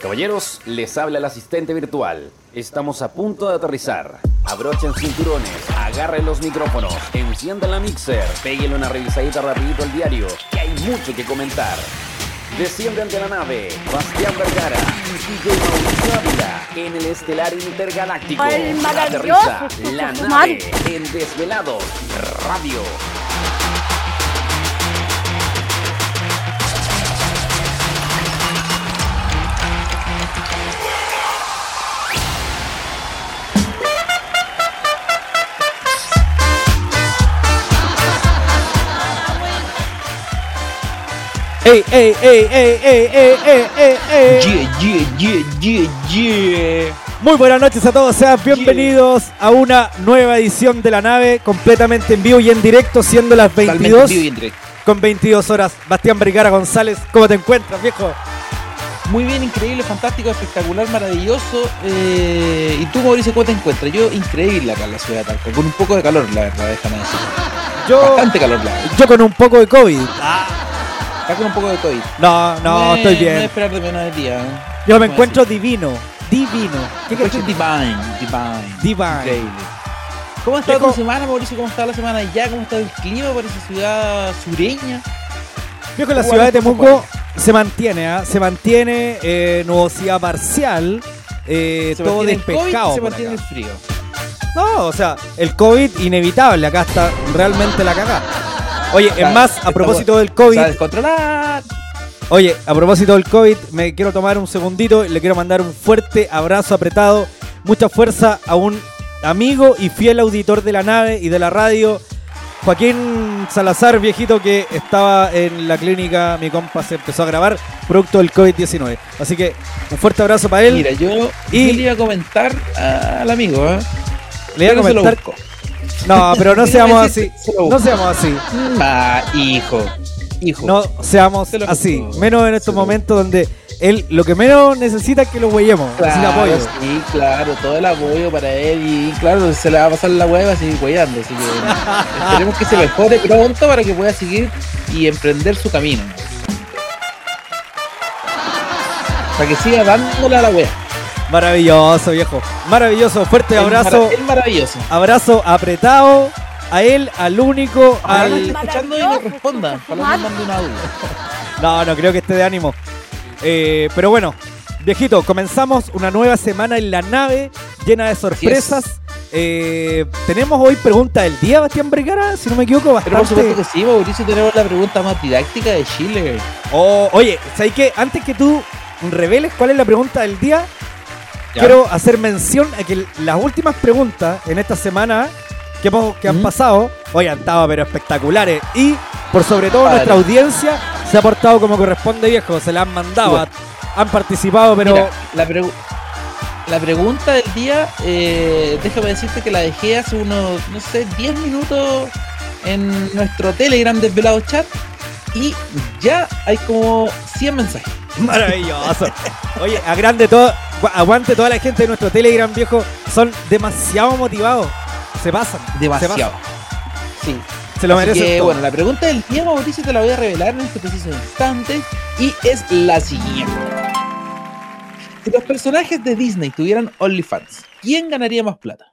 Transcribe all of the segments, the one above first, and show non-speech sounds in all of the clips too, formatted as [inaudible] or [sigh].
Caballeros, les habla el asistente virtual. Estamos a punto de aterrizar. Abrochen cinturones, agarren los micrófonos, enciendan la mixer, péguenle una revisadita rapidito al diario, que hay mucho que comentar. Descienden de la nave, Bastián Vergara y DJ Mauricio en el estelar intergaláctico. El maravilloso Aterriza la nave en Desvelados Radio. ¡Ey, ey, ey, ey, ey, ey, ey, ey, ey! Yeah, yeah, yeah, yeah, yeah. Muy buenas noches a todos, sean bienvenidos a una nueva edición de la nave, completamente en vivo y en directo, siendo las Totalmente 22 en vivo y en directo. con 22 horas. Bastián Vergara González, ¿cómo te encuentras, viejo? Muy bien, increíble, fantástico, espectacular, maravilloso. Eh, ¿Y tú, Mauricio, cómo te encuentras? Yo, increíble acá en la ciudad de Talca, con un poco de calor, la verdad, déjame decir. Yo, Bastante calor, la verdad. yo con un poco de COVID. Está con un poco de COVID. No, no, Eh, estoy No bien. es esperar de menos del día. ¿eh? Yo me ¿Cómo encuentro divino, divino. ¿Qué quieres Encuentro divine, divine. Divine. Increíble. ¿Cómo ha estado tu semana, Mauricio? ¿Cómo está la semana allá? ¿Cómo está el clima para esa ciudad sureña? Viejo, la ¿Cómo ciudad de Temuco se mantiene, ¿ah? se mantiene eh, nubosidad parcial, eh, Se todo despejado. se por mantiene acá. el frío. No, o sea, el COVID inevitable, acá está realmente la cagada. Oye, es más, a propósito del COVID, descontrolar. oye, a propósito del COVID, me quiero tomar un segundito y le quiero mandar un fuerte abrazo apretado, mucha fuerza a un amigo y fiel auditor de la nave y de la radio, Joaquín Salazar, viejito que estaba en la clínica, mi compa se empezó a grabar, producto del COVID-19. Así que un fuerte abrazo para él. Mira, yo, Y- yo le iba a comentar al amigo, ¿eh? le iba a Pero se lo comentar. No, pero no seamos así. No seamos así. Ah, hijo. Hijo. No seamos así. Menos en estos momentos donde él lo que menos necesita es que lo huellemos. Claro, apoyo. sí, claro, todo el apoyo para él y claro, se le va a pasar la hueva a seguir huellando, así que [laughs] esperemos que se mejore pronto para que pueda seguir y emprender su camino. Para que siga dándole a la wea. Maravilloso, viejo. Maravilloso. Fuerte abrazo. Es maravilloso. Abrazo apretado a él, al único, al. escuchando y nos responda. Ojalá nos mande un audio. [laughs] No, no creo que esté de ánimo. Eh, pero bueno, viejito, comenzamos una nueva semana en la nave llena de sorpresas. Eh, tenemos hoy pregunta del día, Bastián Vergara, si no me equivoco, Pero por supuesto bastante. que sí, Mauricio, tenemos la pregunta más didáctica de Chile. Oh, oye, ¿sabes qué? Antes que tú reveles cuál es la pregunta del día, Ya. quiero hacer mención a que las últimas preguntas en esta semana que, hemos- que han pasado, hoy han estado pero espectaculares. Y por sobre todo Padre. nuestra audiencia se ha portado como corresponde, viejo. Se la han mandado, Bueno. han participado, pero... Mira, la, pregu- la pregunta del día, eh, déjame decirte que la dejé hace unos, no sé, 10 minutos en nuestro Telegram desvelado chat y ya hay como 100 mensajes. Maravilloso. Oye, a grande todo, aguante toda la gente de nuestro Telegram, viejo. Son demasiado motivados. Se pasan. Se, Demasiado. Sí. Se lo merecen. que, bueno, la pregunta del día, Mauricio, te la voy a revelar en este preciso instante y es la siguiente. Si los personajes de Disney tuvieran OnlyFans, ¿quién ganaría más plata?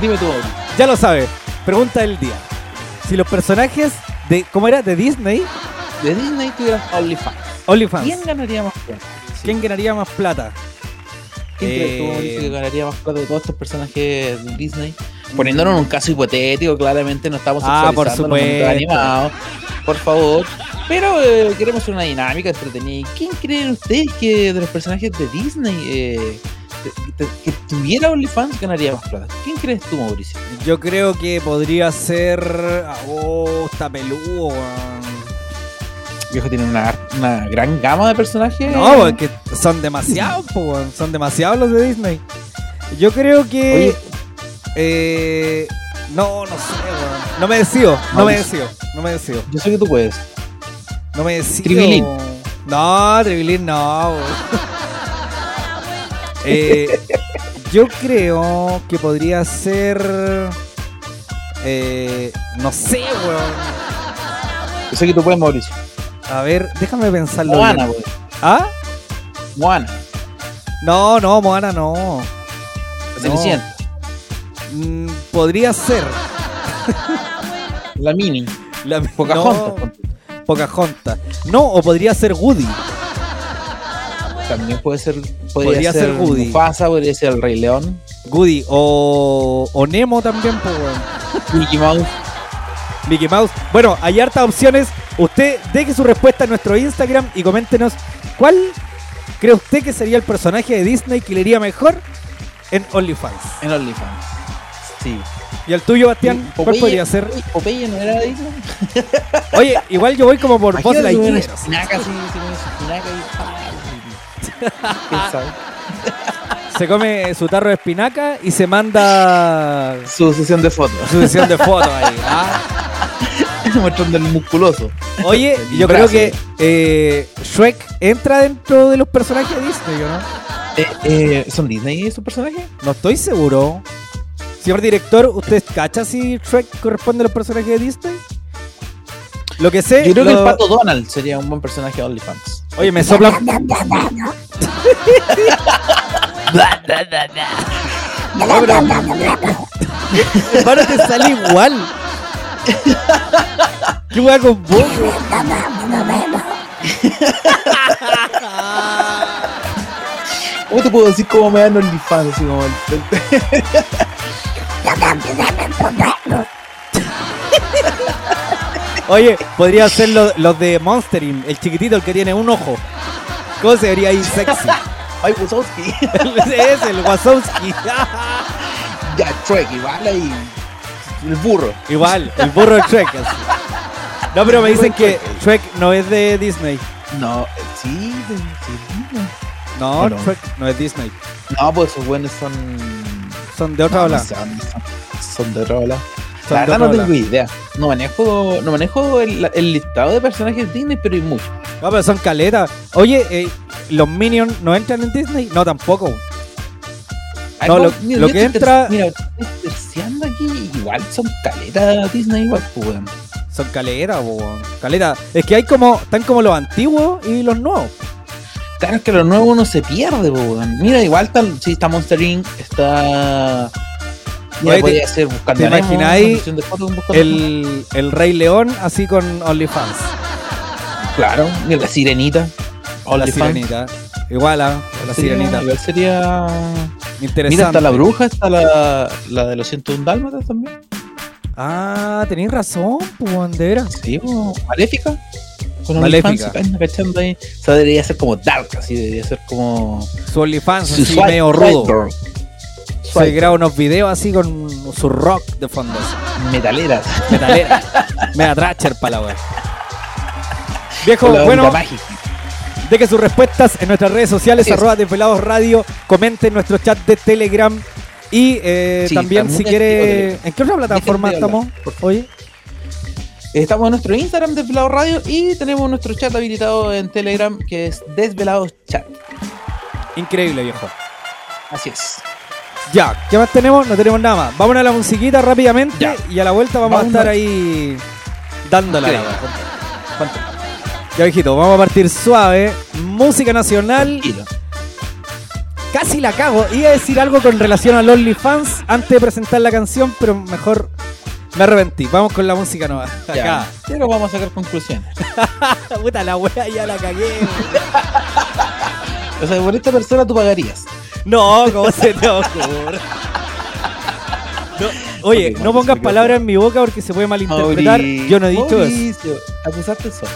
Dime tú, Mauricio. Ya lo sabe. Pregunta del día. Si los personajes de. ¿Cómo era? De Disney, De Disney tuvieran OnlyFans. OnlyFans. ¿Quién ganaría más plata? ¿Quién ganaría más plata? ¿Quién crees tú, Eh, Mauricio, que ganaría más plata de todos estos personajes de Disney? Poniéndonos en un caso hipotético, claramente no estamos Ah, por supuesto. animados, por favor. Pero eh, queremos hacer una dinámica entretenida. ¿Quién creen ustedes que de los personajes de Disney eh, que tuviera OnlyFans ganaría más plata? ¿Quién crees tú, Mauricio? Yo creo que podría ser. Oh, está peludo, weón. Viejo tiene una, una gran gama de personajes. No, porque son demasiados. Son demasiados los de Disney. Yo creo que. Oye, eh, no, no sé, weón. No me decido, no me decido, no me decido. yo sé que tú puedes. No me decido. Tribilín. No, Tribilín no, weón. [laughs] Eh, yo creo que podría ser. Eh, no sé, weón. Yo sé que tú puedes, Mauricio. A ver, déjame pensarlo. Moana, bien. ¿Ah? Moana. No, no, Moana no. Cenicienta. Mm, podría ser. La Mini. La, Pocahontas. No, Pocahontas. No, o podría ser Woody. También puede ser. Podría, Podría ser, ser Woody. Mufasa, podría ser el Rey León. Woody. O, o Nemo también, pues. Mickey Mouse. Mickey Mouse. Bueno, hay hartas opciones. Usted deje su respuesta en nuestro Instagram y coméntenos cuál cree usted que sería el personaje de Disney que le iría mejor en OnlyFans. En OnlyFans. Sí. ¿Y el tuyo, Bastián? ¿Cuál Popeye- podría ser? Popeye no era de Disney. [laughs] Oye, igual yo voy como por Buzz Lightyear. [laughs] Se come su tarro de espinaca y se manda Su sesión de fotos. su sesión de fotos ahí. Ah. [laughs] Mostrando el musculoso. Oye, [laughs] El yo creo que eh, Shrek entra dentro de los personajes de Disney, ¿o ¿no? Eh, eh, ¿Son Disney esos personajes? No estoy seguro. Señor director, ¿usted cacha si Shrek corresponde a los personajes de Disney? Lo que sé. Yo creo que el pato Donald sería un buen personaje de OnlyFans. Oye, me sopla. Hermano, te sale igual. ¿Qué con vos? ¿Cómo te puedo decir cómo me dan OnlyFans? Así como el, Oye, podría ser lo- los de Monstering, el chiquitito, el que tiene un ojo. ¿Cómo se vería ahí sexy? Ay, Wazowski. [laughs] es el Wazowski. ya, Trek, igual ahí. El burro. Igual, el burro de Shrek. así. No, pero me dicen que Shrek no es de Disney. No, eh, sí, de- sí. No, Bueno. Shrek no es Disney. No, pues esos buenos son. Son de otra no, ola. no son. Son de otra ola. Son La verdad no tengo idea. No manejo, no manejo el, el listado de personajes Disney, pero hay muchos. No, pero son caletas. Oye, eh, ¿los Minions no entran en Disney? No, tampoco. No, lo- que entra- Mira, estoy terciando aquí. Igual son caletas Disney, igual, pues, weón. Son caletas, weón. Caleta. Es que hay como, están como los antiguos y los nuevos. Claro, es que lo nuevo no se pierde, weón. Mira, igual está, sí, está Monster Inc., está. Mira, te- ser buscando ¿te imagináis. El, el Rey León así con OnlyFans. Claro, mira, la sirenita. La OnlyFans. sirenita. Igual a la Sería- sirenita. Igual sería. Interesante. Mira, está la bruja, está la, la de los 101 dálmatas también. Ah, tenéis razón, pues, de veras. Sí, Maléfica. Con Maléfica. Cachando ahí. O sea, debería ser como dark, así, debería ser como. Su OnlyFans así Swipe- medio rudo. Se graba unos videos así con su rock de fondo. así. Metaleras. Metalera. [laughs] Mega Thrasher para la wea. Viejo, bueno, mágica. Deje sus respuestas en nuestras redes sociales, Así es. arroba Desvelados Radio, comente en nuestro chat de Telegram y eh, Sí, también si quiere... ¿En qué otra plataforma estamos? Oye, Estamos en nuestro Instagram Desvelados Radio y tenemos nuestro chat habilitado en Telegram que es Desvelados Chat. increíble, viejo. Así es. Ya, ¿qué más tenemos? No tenemos nada más. Vamos a la musiquita rápidamente Ya. y a la vuelta vamos Vamos a estar ahí dándola. Ya, viejito, vamos a partir suave. Música nacional. Tranquilo. Casi la cago. Iba a decir algo con relación al OnlyFans antes de presentar la canción, pero mejor me arrepentí. Vamos con la música nueva. Acá. Ya. Pero vamos a sacar conclusiones. [laughs] Puta la wea, ya la cagué. O sea, por esta persona tú pagarías. No, ¿cómo se te ocurre? No, oye, no pongas palabras en mi boca porque se puede malinterpretar. Mauricio, Yo no he dicho eso. Mauricio, Acusaste eso.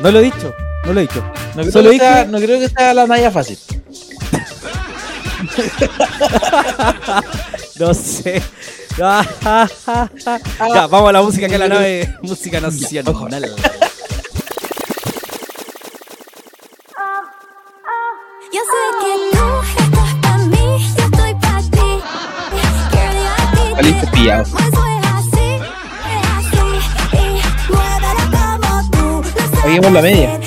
No lo he dicho. No lo he dicho. No creo, Solo que sea, dije- no creo que sea la Naya fácil. [laughs] No sé. [laughs] Ya, vamos a la música que es la nave. Música nacional. [laughs] Yo sé que tú estás mí, yo estoy ti. Saliste pillado. Seguimos la media.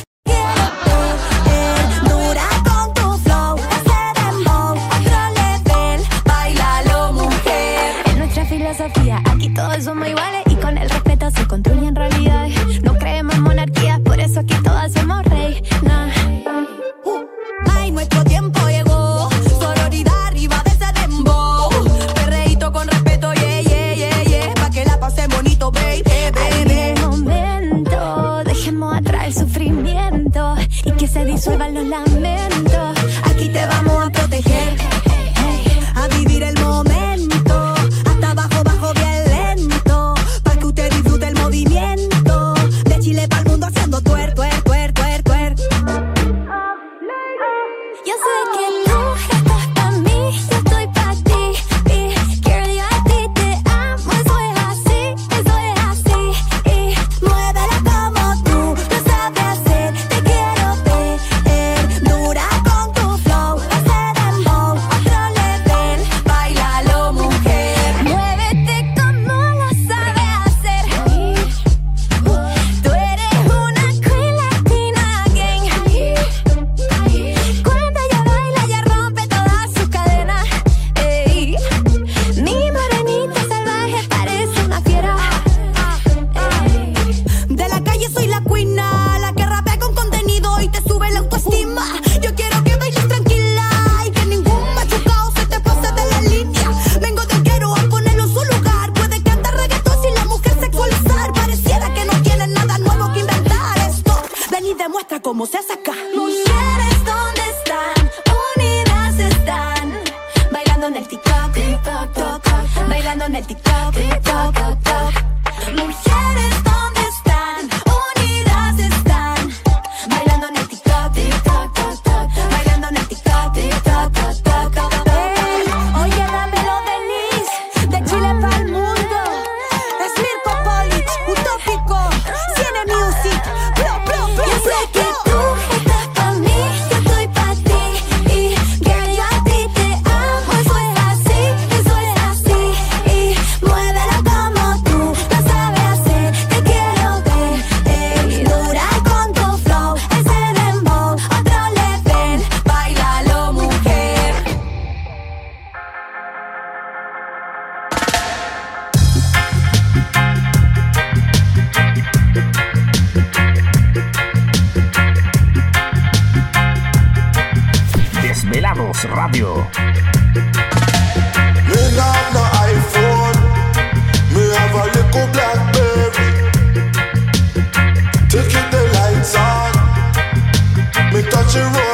Me touch the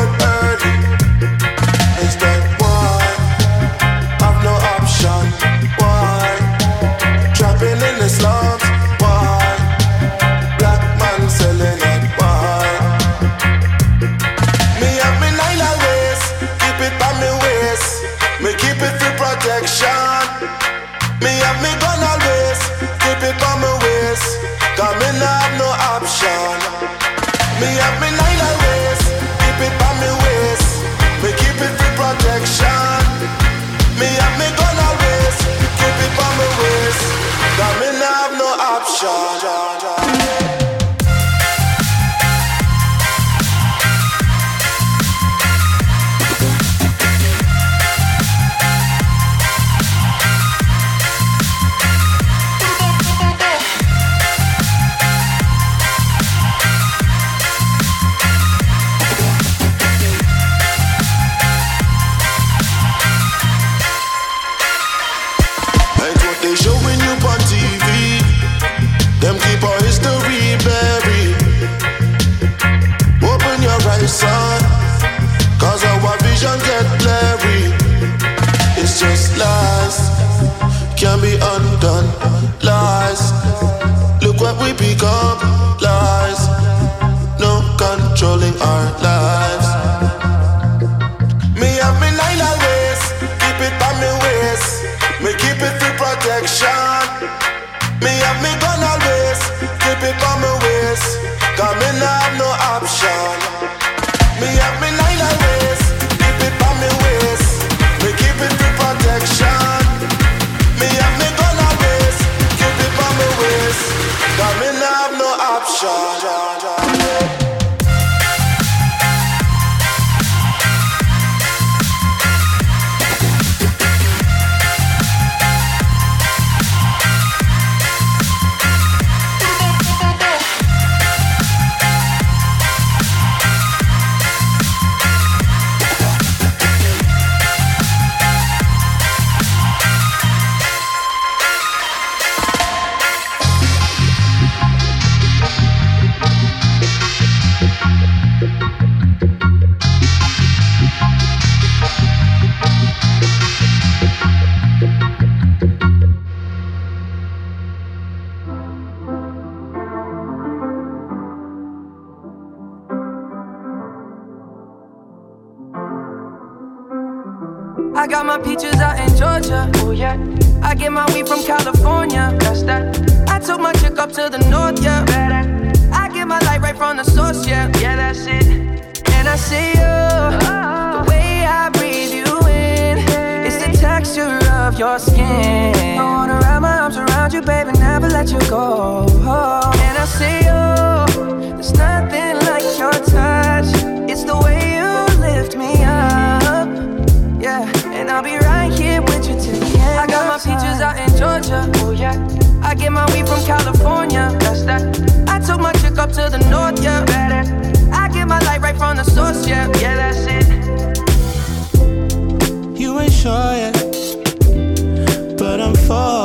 let you go. And I see you. There's nothing like your touch. It's the way you lift me up. Yeah, and I'll be right here with you till the end. I got my peaches out in Georgia. Oh yeah. I get my weed from California. That's that. I took my chick up to the north. Yeah, better. I get my light right from the source. Yeah, yeah, that's it. You ain't sure yet, but I'm for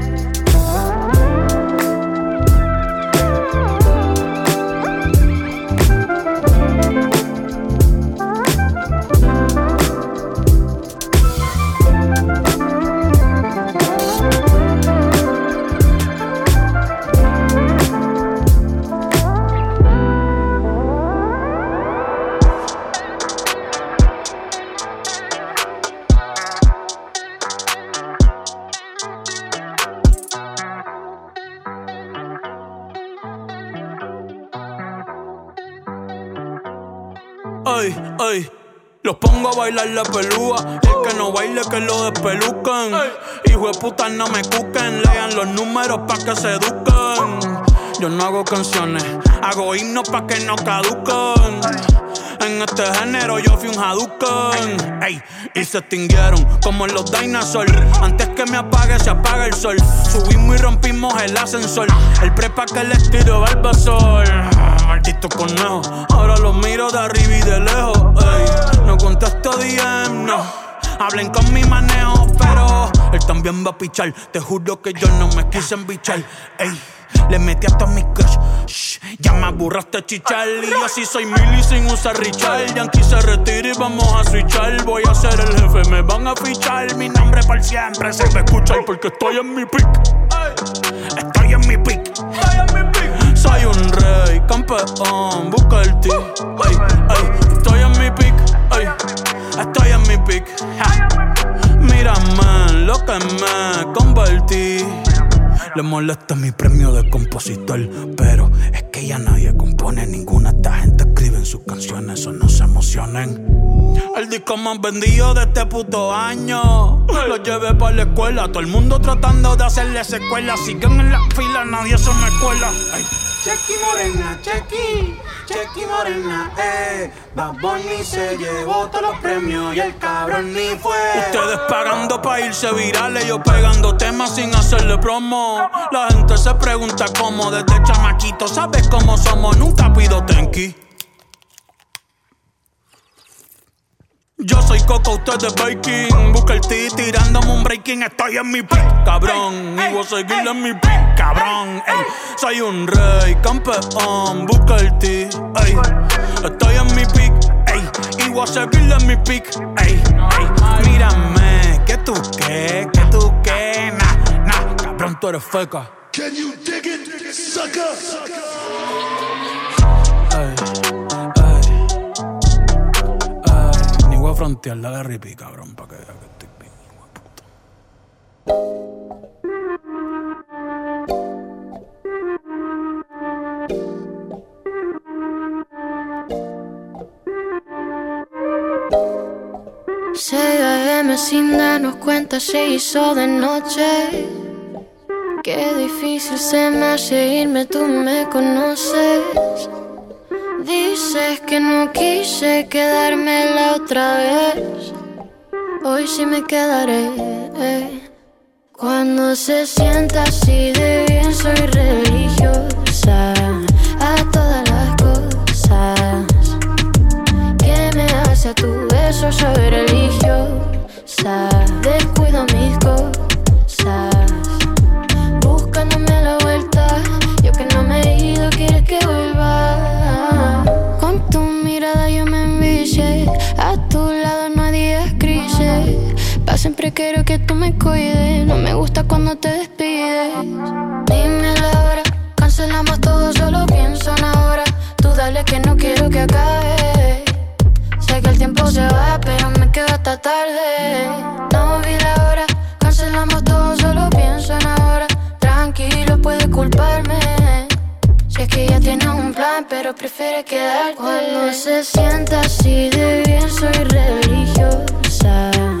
Bailar la pelúa. El que no baile, que lo despelucan. Hijo de puta, no me cuquen. Lean los números pa' que se eduquen. Yo no hago canciones, hago himnos pa' que no caduquen. En este género yo fui un Hadouken Ey, y se extinguieron como los dinosaurs Antes que me apague se apaga el sol Subimos y rompimos el ascensor El prepa que les tiro Barbasol Maldito conejo Ahora los miro de arriba y de lejos Ey, no contesto DM, no Hablen con mi manejo, pero él también va a pichar. Te juro que yo no me quise embichar. Ey, le metí a todos mis crush. Shh, ya me aburraste chichar. Y yo sí soy mili sin usar Richard. Yankee se retira y vamos a switchar. Voy a ser el jefe, me van a fichar. Mi nombre por siempre se me escucha porque estoy en mi pick. Estoy campeón, busca el ti. Ey, ey, estoy en mi pick. Ey, estoy en mi pick. Ja. Mírame lo que me convertí. Le molesta mi premio de compositor, pero es que ya nadie compone ninguna. Esta gente escribe en sus canciones, o no se emocionen. El disco más vendido de este puto año. Lo llevé para la escuela, todo el mundo tratando de hacerle secuela. Siguen en la fila, nadie se me cuela. Chequi morena, chequi, chequi morena, eh. Bad Bunny se llevó todos los premios y el cabrón ni fue. Ustedes pagando pa' irse virales, yo pegando temas sin hacerle promo. La gente se pregunta cómo desde chamaquito, ¿sabes cómo somos? Nunca pido tenki. Yo soy Coco, usted es Baking. Busca el T tirándome un breaking. Estoy en mi pick, cabrón. Y voy a seguir en mi pick, cabrón. Ey, soy un rey, campeón. Busca el T, ey. Estoy en mi pick, ey. Y voy a seguir en mi pick, ey. ey. Mírame, que tú qué, que tú qué. Nah, nah, cabrón, tú eres feca. Can you dig it, sucker? Ey, frontear, dale ripi, cabrón, pa' que vea que estoy bien, hijo de puta. Sin darnos cuenta se hizo de noche. Qué difícil se me hace irme, tú me conoces. Dices que no quise quedarme la otra vez. Hoy sí me quedaré. Cuando se sienta así de bien, soy religiosa a todas las cosas que me hace a tu beso soy religiosa descuido mis cosas buscándome la vuelta yo que no me he ido quieres que vuelva pa siempre quiero que tú me cuides no me gusta cuando te despides dime la hora cancelamos todo solo pienso en ahora tú dale que no quiero que acabe Sé que el tiempo se va, pero me quedo hasta tarde. No vi la cancelamos todo, solo pienso en ahora. Tranquilo, puedes culparme. Si es que ya tienes un plan, pero prefieres quedarte. Cuando se sienta así de bien, soy religiosa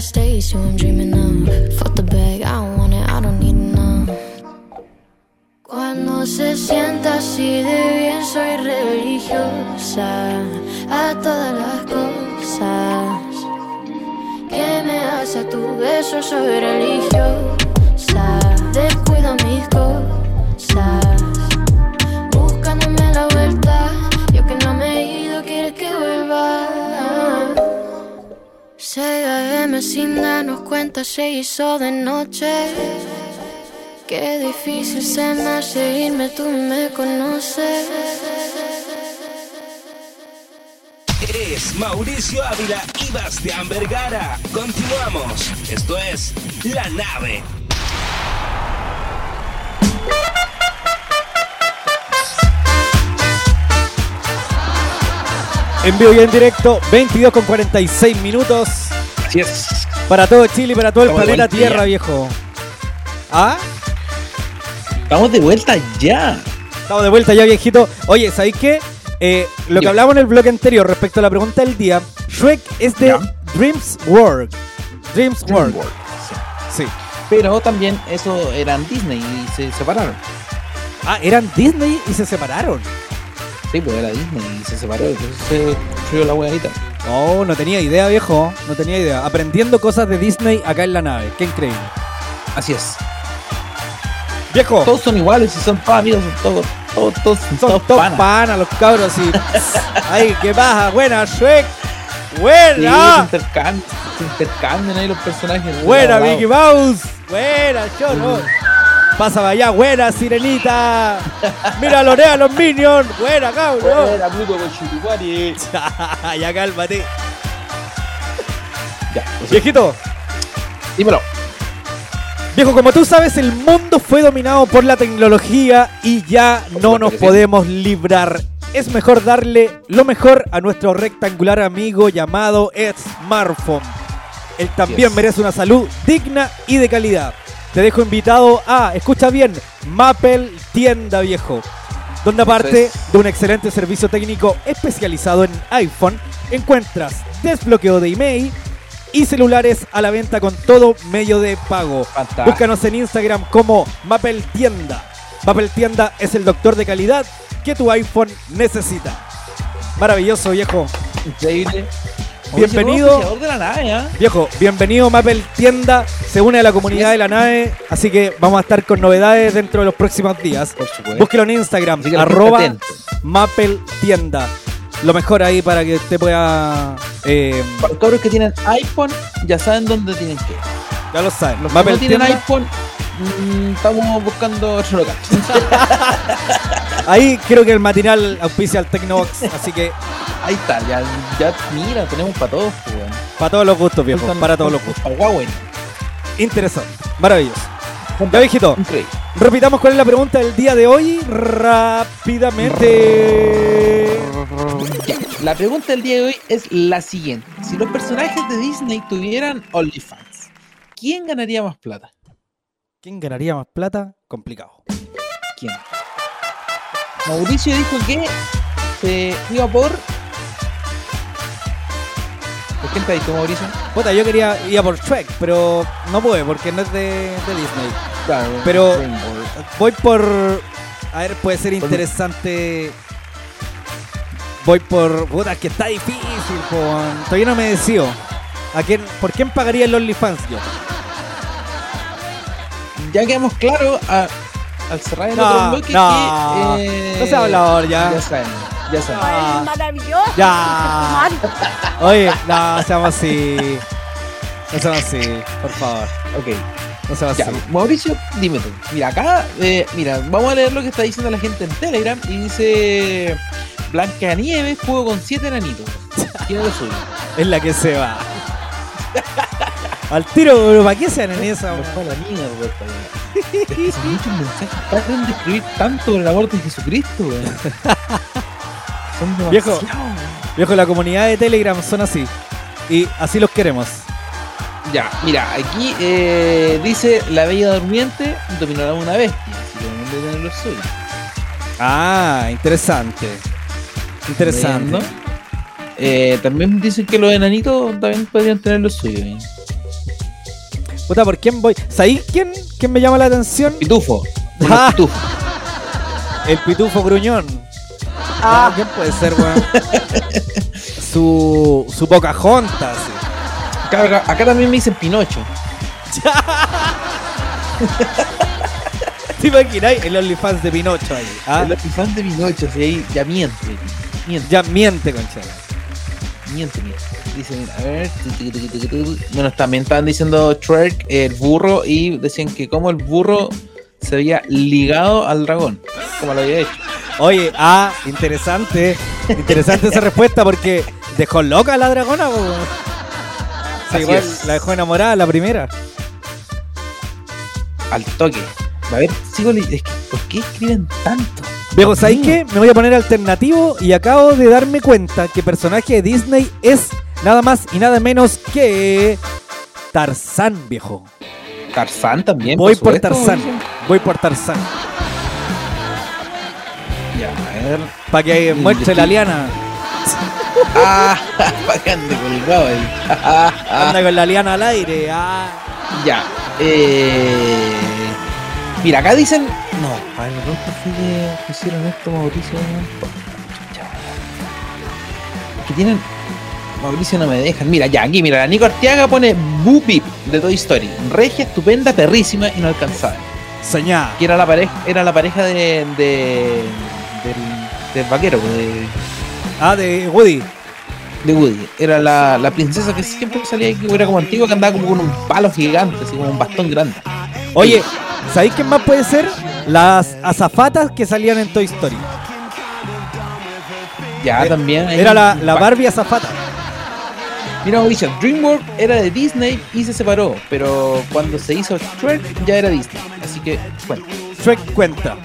last days, you I'm dreaming of. Fuck the bag, I don't want it, I don't need now. Cuando se sienta así de bien soy religiosa a todas las cosas que me hace tu beso soy religiosa descuido mis cosas 6 AM sin darnos cuenta se hizo de noche Qué difícil se me hace irme, tú me conoces. Es Mauricio Ávila y Bastián Vergara. Continuamos. Esto es La Nave. En vivo y en directo, 22 con 46 minutos. Así es. Para todo Chile y para todo el Estamos de planeta Tierra, ya. viejo. ¿Ah? Estamos de vuelta ya. Estamos de vuelta ya, viejito. Oye, ¿sabéis qué? Eh, lo que Dime. hablamos en el bloque anterior respecto a la pregunta del día, Shrek es de Ya. Dreams World. Dreams World. World, sí. Sí. Pero también eso eran Disney y se separaron. Ah, eran Disney y se separaron. Sí, pues era Disney y se separó. Entonces se construyó la huevadita. Oh, no tenía idea, viejo. No tenía idea. Aprendiendo cosas de Disney acá en la nave. Qué increíble. Así es. Viejo. Todos son iguales y son amigos, son todos, todos, todos, Son todos todos panas. panas los cabros y. [laughs] Ay, ¿qué pasa? Buena, Shrek. Sí, se Buena. intercambian, se intercambian ahí los personajes. Buena. Mickey Mouse. Buena, choro. Pasa para allá. Buena, Sirenita. Mira, lorea los Minions. Buena, cabrón. Buena, Pluto con Chiriguari. ya cálmate. Ya, pues, Viejito, dímelo. Viejo, como tú sabes, el mundo fue dominado por la tecnología y ya no nos podemos librar. Es mejor darle lo mejor a nuestro rectangular amigo llamado smartphone. Él también merece una salud digna y de calidad. Te dejo invitado a, escucha bien, Mappel Tienda Viejo, donde aparte es. de un excelente servicio técnico especializado en iPhone, encuentras desbloqueo de email y celulares a la venta con todo medio de pago. Fantástico. Búscanos en Instagram como Mappel Tienda. Mappel Tienda es el doctor de calidad que tu iPhone necesita. Maravilloso, viejo. Increíble. Bienvenido. Auspiciador de la nave, ¿ah? Viejo, bienvenido Mappel Tienda. Se une a la comunidad de la nave, así que vamos a estar con novedades dentro de los próximos días. Por supuesto. Búsquelo en Instagram, arroba. Mappel Tienda. Lo mejor ahí para que usted pueda... eh, Para los cabros que tienen iPhone, ya saben dónde tienen que ir. ya lo saben. Los que no tienen Tienda. iPhone, mm, estamos buscando otro local. [laughs] Ahí creo que el matinal auspicia al Tecnobox, así que Ahí está, ya, ya mira, tenemos para todos, pues, weón. para todos los gustos, viejo. Para todos los gustos. Para Huawei. Interesante. Maravilloso. Ya, viejito. Increíble. Repitamos cuál es la pregunta del día de hoy rápidamente. Ya, La pregunta del día de hoy es la siguiente. Si los personajes de Disney tuvieran OnlyFans, ¿quién ganaría más plata? ¿Quién ganaría más plata? Complicado. ¿Quién? Mauricio dijo que se iba por... ¿Por qué te dicho Mauricio? Puta, yo quería ir a por Shrek, pero no pude porque no es de, de Disney. Claro, Pero-. Voy por. A ver, puede ser interesante. Voy por. Puta, que está difícil, po. Todavía no me decido. ¿A quién, ¿Por quién pagaría el OnlyFans yo? Ya quedamos claros a- al cerrar el No, otro bloque no. que... eh, No se habla ahora ya. Ya saben, ya saben. Ah. maravilloso. Ya. Oye, no, seamos así. No seamos así, por favor. Ok. No seamos Ya, así. Mauricio, dime tú. Mira, acá, eh, mira, vamos a leer lo que está diciendo la gente en Telegram y dice Blanca Nieves, juego con siete enanitos. [laughs] ¿Quién es lo suyo? Es la que se va. [laughs] Al tiro, pero ¿para qué sean en esa? Por favor, la mierda, esta weá. Es que son muchos mensajes. Paren de escribir tanto por el amor de Jesucristo, weón. Son demasiados, Viejo. Viejo, la comunidad de Telegram son así. Y así los queremos. Ya, mira, aquí eh, dice la bella durmiente dominará una bestia. Así que no debe tener lo suyo. Ah, interesante. Interesante. Eh, también dicen que los enanitos también podrían tener lo suyo. ¿eh? Puta, ¿por quién voy? ¿Sabéis quién, quién me llama la atención? Pitufo. [laughs] Ah. Pitufos. El pitufo gruñón. Ah, ¿quién puede ser, weón? [laughs] su, su Pocahontas. sí. Acá, acá- acá también me dicen Pinocho. [laughs] ¿Te imagináis el OnlyFans de Pinocho ahí? ¿ah? El fan de Pinocho, si ahí ya miente. Miente, Ya miente, concha. miente, miente. Dice, mira, a ver. Bueno, también estaban diciendo Shrek, el burro, y decían que como el burro se había ligado al dragón, como lo había hecho. Oye, ah, interesante. Interesante esa respuesta porque dejó loca a la dragona, weón. Sí, Así igual es. la dejó enamorada la primera. Al toque. A ver, sigo es que, ¿por qué escriben tanto? Viejo, ¿sabes mío. qué? Me voy a poner alternativo y acabo de darme cuenta que personaje de Disney es nada más y nada menos que Tarzán, viejo. Tarzán también. Voy por supuesto, Tarzán. Voy por Tarzán. Ya, a ver. Para que muestre la liana. [laughs] Ah, para que ande colgado ahí. [laughs] Anda con la liana al aire. Ah. Ya. Eh, mira, acá dicen. No, a ver, ¿dónde fue que pusieron esto, Mauricio? Que tienen. Mauricio no me dejan. Mira, ya, aquí, mira, la Nico Arteaga pone Boo Beep de Toy Story. Regia, estupenda, perrísima, inalcanzable. Soñá. Que era la pareja, era la pareja de, de- del, del vaquero, de, Ah, de Woody. de Woody. Era la, la princesa que siempre salía aquí, era como antigua, que andaba como con un palo gigante, así como un bastón grande. Oye, ¿sabéis quién más puede ser? Las azafatas que salían en Toy Story. Ya, Eh, también. Era la, la Barbie azafata. Mira, Mauricio, DreamWorks era de Disney y se separó, pero cuando se hizo Shrek ya era Disney. Así que, bueno. Shrek cuenta.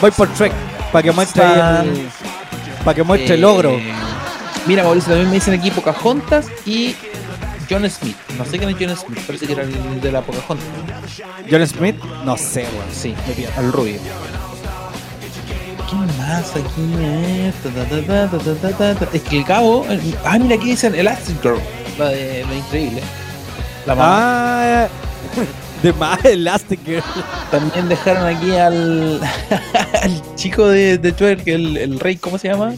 Voy por Shrek para que muestre el, para que muestre el logro. Mira, Mauricio, también me dicen aquí Pocahontas y John Smith. No sé quién es John Smith, parece que era el de la Pocahontas. John Smith, no sé, weón. Sí, al rubio. ¿Quién más? ¿A quién es? Ta, ta, ta, es que el cabo. Ah, mira, aquí dicen Elastic Girl. La de increíble. La mamá. Ah, [laughs] de más Elastic Girl. También dejaron aquí al, [laughs] chico de, de Twerk, el, rey, ¿cómo se llama?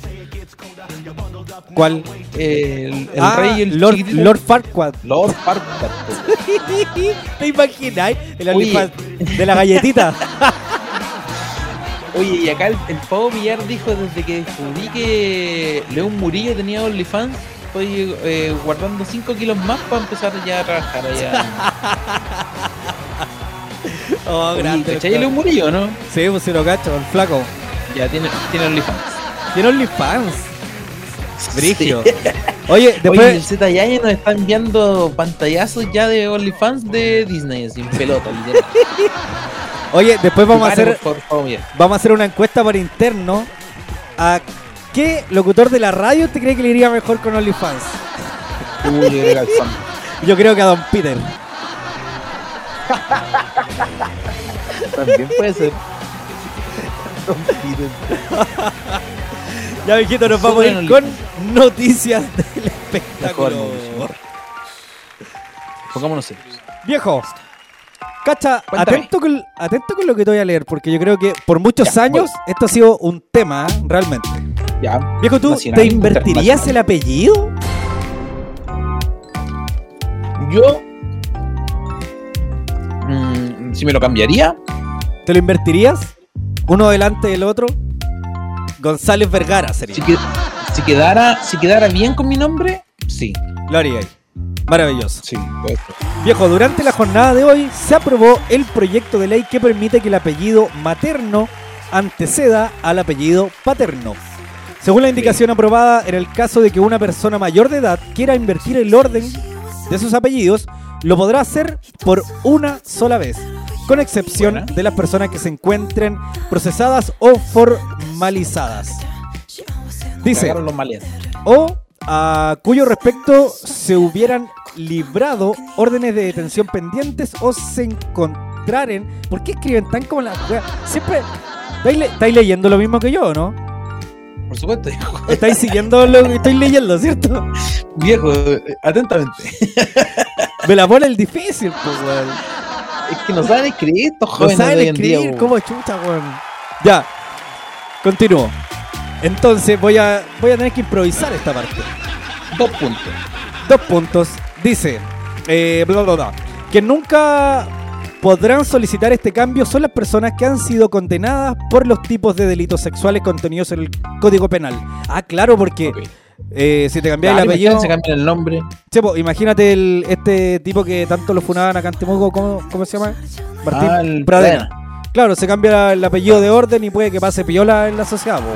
¿Cuál? El, el ah, rey el Lord. Lord Farquaad. Lord Farquaad. [laughs] ¿Te imagináis? El de la galletita. Oye, y acá el, el Villar dijo desde que descubrí que León Murillo tenía OnlyFans, estoy eh, guardando 5 kilos más para empezar ya a trabajar allá. [laughs] Oh, Oye, grande. ¿Cachai León Murillo, no? Sí, pues si lo cacho, el flaco. Ya tiene, tiene OnlyFans. Tiene OnlyFans. Brigio. [laughs] Oye, Oye, después. el Z Yaya nos está enviando pantallazos ya de OnlyFans de Disney, sin pelota, literal. [laughs] Oye, después vamos a hacer. Vamos a hacer una encuesta por interno. ¿A qué locutor de la radio te cree que le iría mejor con OnlyFans? Uy, yo creo que al Sam. [laughs] Yo creo que a Don Peter. También puede ser. [laughs] Ya, viejito, nos vamos a ir con noticias del Mejor, espectáculo. Pongámonos serios. Viejo, cacha, atento con, atento con lo que te voy a leer, porque yo creo que por muchos Ya, años esto ha sido un tema, ¿eh? realmente. Ya. Viejo, ¿tú Nacional, te invertirías el apellido? Yo. mm, si me lo cambiaría, ¿Te lo invertirías? ¿Uno delante del otro? González Vergara sería. si, que- si quedara, si quedara bien con mi nombre, sí. Lo haría ahí. Maravilloso. Sí, ser. Viejo, durante la jornada de hoy se aprobó el proyecto de ley que permite que el apellido materno anteceda al apellido paterno. Según la indicación aprobada, en el caso de que una persona mayor de edad quiera invertir el orden de sus apellidos, lo podrá hacer por una sola vez, con excepción Buena. de las personas que se encuentren procesadas o formalizadas. Dice, o a cuyo respecto se hubieran librado órdenes de detención pendientes o se encontraren. ¿Por qué escriben tan como la? Siempre. ¿Estáis, le- estáis leyendo lo mismo que yo, no? Por supuesto, viejo. Estáis siguiendo lo que estoy leyendo, ¿cierto? Viejo, eh, atentamente. [laughs] Me la pone el difícil, pues, weón. Es que no saben escribir estos No jóvenes de saben día. escribir, po. como chucha, weón. Ya, continúo. Entonces voy a, voy a tener que improvisar esta parte. Dos puntos. Dos puntos. Dice, eh, bla, bla, bla, que nunca podrán solicitar este cambio son las personas que han sido condenadas por los tipos de delitos sexuales contenidos en el Código Penal. Ah, claro, porque eh, si te cambias Claro, el apellido... imagínense, cambian el nombre. Sí, po, imagínate el, este tipo que tanto lo funaban acá en Temuco, ¿cómo, cómo se llama? Martín Ah, el Pradena. Claro, se cambia el apellido de orden y puede que pase piola en la sociedad, po,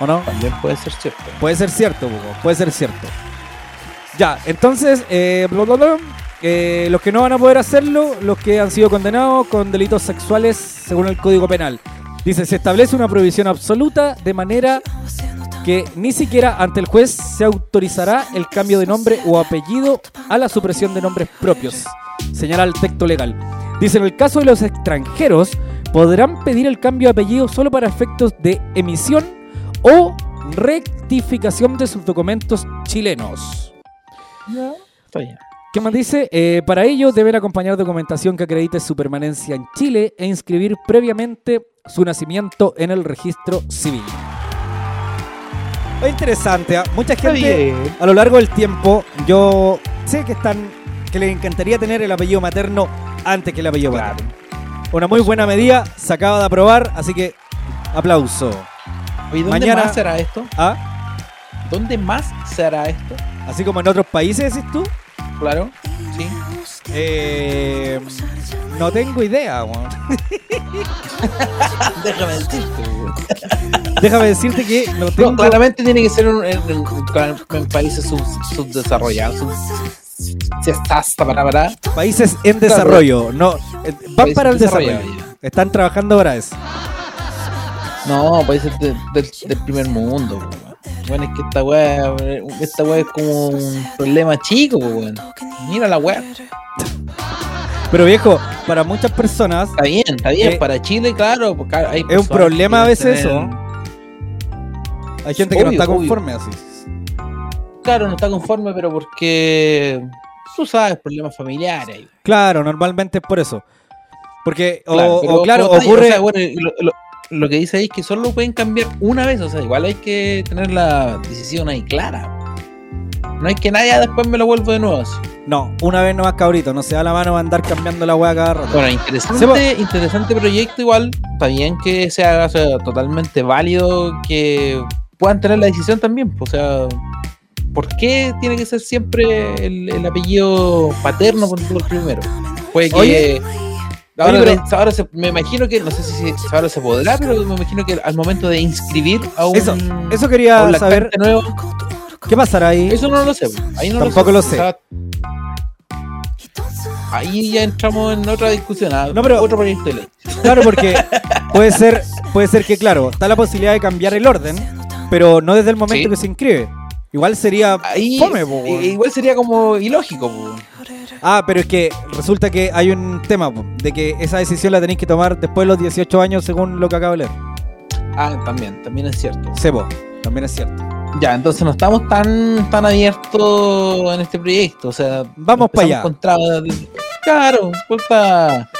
¿o no? También puede ser cierto. Puede ser cierto, Hugo, puede ser cierto. Ya, entonces, eh, bla, bla, bla, eh, los que no van a poder hacerlo, los que han sido condenados con delitos sexuales según el Código Penal. Dice, se establece una prohibición absoluta de manera que ni siquiera ante el juez se autorizará el cambio de nombre o apellido a la supresión de nombres propios. Señala el texto legal. Dice, en el caso de los extranjeros, podrán pedir el cambio de apellido solo para efectos de emisión o rectificación de sus documentos chilenos. Está bien. ¿Qué más dice? Eh, para ello deben acompañar documentación que acredite su permanencia en Chile e inscribir previamente su nacimiento en el registro civil. Es interesante, ¿ah? mucha gente a lo largo del tiempo, yo sé que están que les encantaría tener el apellido materno antes que el apellido Claro. paterno. Una muy buena medida, se acaba de aprobar, así que aplauso. Oye, ¿dónde Mañana- más se hará esto? ¿Ah? ¿Dónde más se hará esto? Así como en otros países, decís tú. Claro. Sí. Eh, no tengo idea, weón. [laughs] Déjame decirte. weón. Déjame decirte que No, tengo. claramente tiene que ser un- en, en- en países sub- subdesarrollados. Sub, si estás para para. Países en desarrollo. No, eh, van Países para el desarrollo. Están trabajando para eso. No, países de- del, del primer mundo. weón. Bueno, es que esta weá, esta weá es como un problema chico, weón. Mira la weá. Pero viejo, para muchas personas Está bien, está bien. Eh, para Chile, claro. porque hay es un problema a veces eso. Hay gente que no está obvio. conforme así. Claro, no está conforme, pero porque. Tú sabes, problemas familiares. Claro, normalmente es por eso. Porque, o Claro, o claro, ocurre. o sea, bueno, y lo, lo- lo que dice ahí es que solo lo pueden cambiar una vez. O sea, igual hay que tener la decisión ahí clara. No hay que nadie después me lo vuelvo de nuevo. así. No, una vez nomás cabrito, no se da la mano a andar cambiando la weá cada rato. Bueno, interesante, interesante proyecto igual. Está bien que se haga o sea, totalmente válido que puedan tener la decisión también. O sea, ¿por qué tiene que ser siempre el, el apellido paterno por el primero? Puede que... Oye, ahora, oye, pero- ahora se- me imagino que, no sé si, ahora se podrá, pero me imagino que al momento de inscribir a un, Eso, eso quería un saber. nuevo, ¿Qué pasará ahí? eso no lo sé. Ahí no Tampoco lo lo sé. sé. O sea, ahí ya entramos en otra discusión, a No, pero- otro proyecto de ley. Claro, porque puede ser, puede ser que, claro, está la posibilidad de cambiar el orden, pero no desde el momento Sí. que se inscribe. Igual sería Ahí fome, po, weón. i- igual sería como ilógico. po. Ah, pero es que resulta que hay un tema, po, de que esa decisión la tenéis que tomar después de los 18 años, según lo que acabo de leer. Ah, también, también es cierto. Sebo, también es cierto. Ya, entonces no estamos tan, tan abiertos en este proyecto. O sea, Vamos pa' allá. empezamos con trabas de- Claro, está-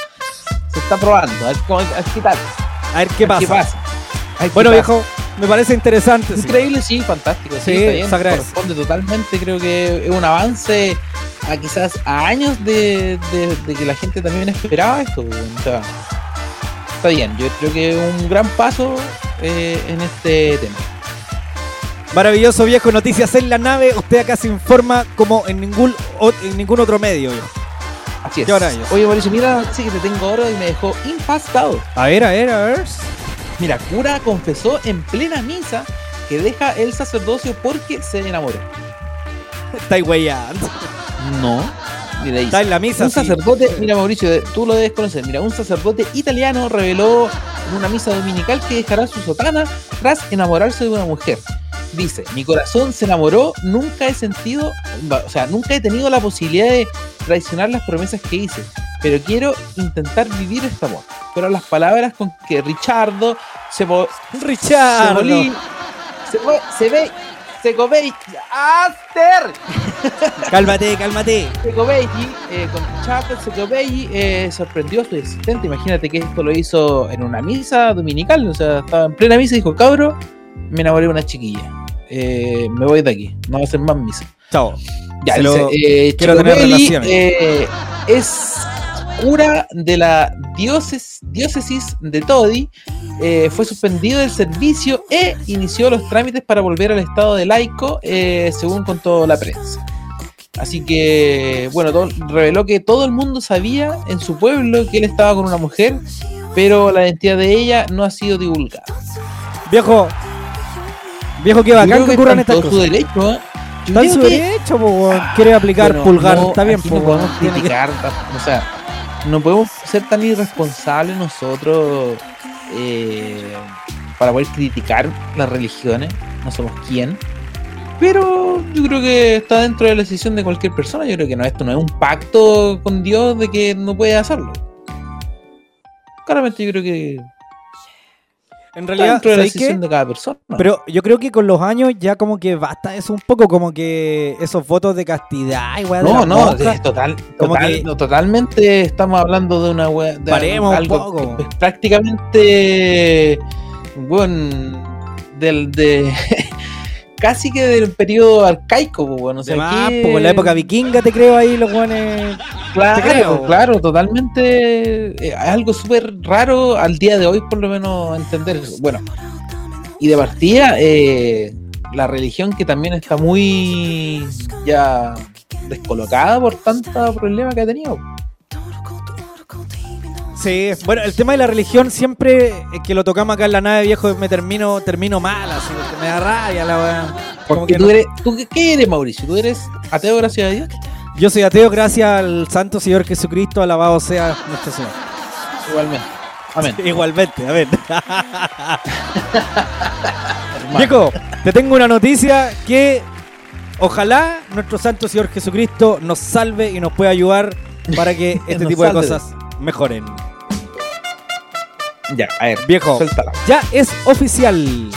se está probando. A ver, a ver qué tal. A ver qué a ver pasa. Qué Bueno, pasa. viejo, me parece interesante. Increíble, sí, fantástico. Sí, Sí, está bien, corresponde totalmente. Creo que es un avance a quizás a años de, de- de que la gente también esperaba esto. O sea, está bien. Yo creo que es un gran paso eh, en este tema. Maravilloso, viejo. Noticias en la nave. Usted acá se informa como en ningún, en ningún otro medio. viejo. Así es. ¿Qué hora es? Oye, Mauricio, mira, sí que te tengo oro y me dejó impactado. A ver, a ver, a ver. Mira, cura confesó en plena misa que deja el sacerdocio porque se enamoró. Está weyando. No. Está en la misa. un sí. sacerdote, mira Mauricio, tú lo debes conocer. Mira, un sacerdote italiano reveló en una misa dominical que dejará su sotana tras enamorarse de una mujer. Dice, mi corazón se enamoró, nunca he sentido, o sea, nunca he tenido la posibilidad de traicionar las promesas que hice, pero quiero intentar vivir este amor. Pero las palabras con que Richardo se, vo- Richard. Cebolí, se, vo- se ve, se ¡Aster! [laughs] Cálmate, cálmate. Secobelli, eh, con Richard Secobelli, eh, sorprendió a su asistente. Imagínate que esto lo hizo en una misa dominical, o sea, estaba en plena misa y dijo, cabro, me enamoré de una chiquilla. Eh, me voy de aquí, no va a hacer más misa. Chao. Ya, dice, eh, quiero tener relaciones. eh, es cura de la diócesis, diócesis de Todi, eh, fue suspendido del servicio e inició los trámites para volver al estado de laico, eh, según contó la prensa. Así que, bueno, todo- reveló que todo el mundo sabía en su pueblo que él estaba con una mujer, pero la identidad de ella no ha sido divulgada. Viejo. Viejo, qué bacán que que ocurran está estas todo su cosas. derecho, ¿eh? Está en su que- derecho, po. Quiere aplicar Bueno, pulgar. no, Está bien, po, no podemos criticar, o sea, no podemos ser tan irresponsables nosotros eh, para poder criticar las religiones, no somos quién. Pero yo creo que está dentro de la decisión de cualquier persona. Yo creo que no, esto no es un pacto con Dios de que no puede hacerlo. Claramente yo creo que En realidad, dentro de la decisión de cada persona. Pero yo creo que con los años ya como que basta eso un poco, como que esos votos de castidad y weá de No, no, es total, Como total- que- no, totalmente estamos hablando de una wea, de Paremos un algo poco. que es prácticamente bueno, del de [laughs] casi que del periodo arcaico, pues, bueno, o sea, Además, que- po, en la época vikinga te creo ahí los weones. claro, te creo. claro, totalmente eh, es algo súper raro al día de hoy por lo menos entender. Bueno, y de partida eh, la religión que también está muy ya descolocada por tanto problema que ha tenido. Sí, bueno, el tema de la religión siempre eh, que lo tocamos acá en la nave viejo me termino termino mal, así, porque me da rabia la weá. Porque que tú no- eres, ¿tú qué- ¿Qué eres, Mauricio? ¿Tú eres ateo, gracias a Dios? Yo soy ateo gracias al Santo Señor Jesucristo, alabado sea nuestro Señor. Igualmente. Amén. Igualmente, a ver. Hermano. Viejo, te tengo una noticia que ojalá nuestro Santo Señor Jesucristo nos salve y nos pueda ayudar para que [laughs] este tipo de cosas mejoren. Ya, a ver. Viejo, Suéltala. ya es oficial.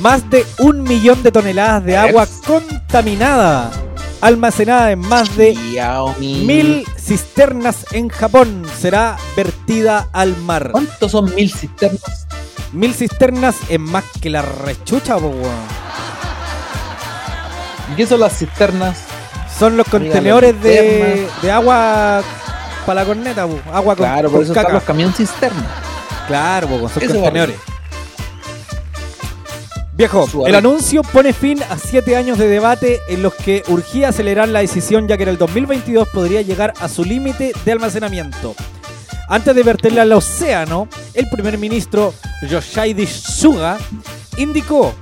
Más de un millón de toneladas de A ver. agua contaminada, almacenada en más de mil cisternas en Japón, será vertida al mar. ¿Cuántos son mil cisternas? Mil cisternas es más que la rechucha, po, weón. ¿Y qué son las cisternas? Son los contenedores de, de agua para la corneta, po. agua con, Claro, con por eso caca. los camiones cisternas. Claro, po, con sus contenedores. Viejo, Suave. el anuncio pone fin a siete años de debate en los que urgía acelerar la decisión ya que en el 2022 podría llegar a su límite de almacenamiento. Antes de verterla al océano, el primer ministro Yoshihide Suga indicó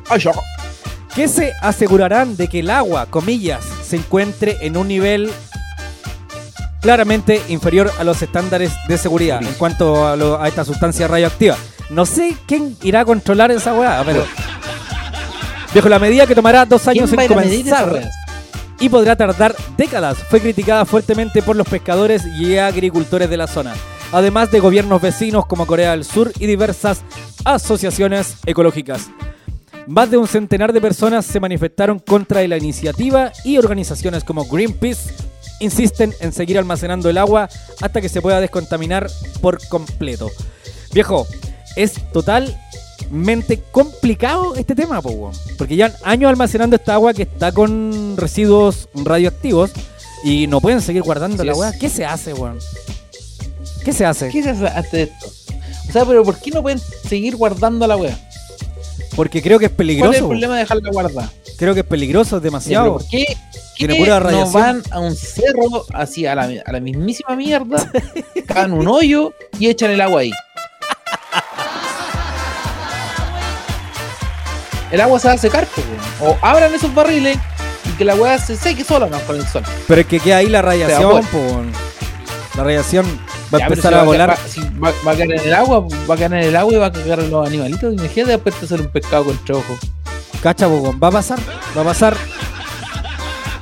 que se asegurarán de que el agua, comillas, se encuentre en un nivel claramente inferior a los estándares de seguridad en cuanto a, lo- a esta sustancia radioactiva. No sé quién irá a controlar esa weá, pero... Viejo, la medida que tomará dos años ¿Quién va a en comenzar y podrá tardar décadas. Fue criticada fuertemente por los pescadores y agricultores de la zona, además de gobiernos vecinos como Corea del Sur y diversas asociaciones ecológicas. Más de un centenar de personas se manifestaron contra la iniciativa y organizaciones como Greenpeace insisten en seguir almacenando el agua hasta que se pueda descontaminar por completo. Viejo, es totalmente complicado este tema, po, porque ya años almacenando esta agua que está con residuos radioactivos y no pueden seguir guardando la weá. ¿Qué se hace, weón? ¿Qué se hace? ¿Qué se hace esto? O sea, pero ¿por qué no pueden seguir guardando la wea? Porque creo que es ¿Cuál es peligroso. el problema de dejarla guardada? Creo que es peligroso, es demasiado. ¿Por qué, Tiene pura no van a un cerro así a la, a la mismísima mierda, [laughs] cavan un hoyo y echan el agua ahí? El agua se va a secar, pues. O abran esos barriles y que la weá se seque sola no, con el sol. Pero es que queda ahí la radiación. La radiación va a Ya, empezar si a volar. Va, si va, va a caer en el agua, va a caer en el agua y va a cagar en los animalitos. Imagínate después sale un pescado con ojo. Cacha, po, weón. Va a pasar, va a pasar.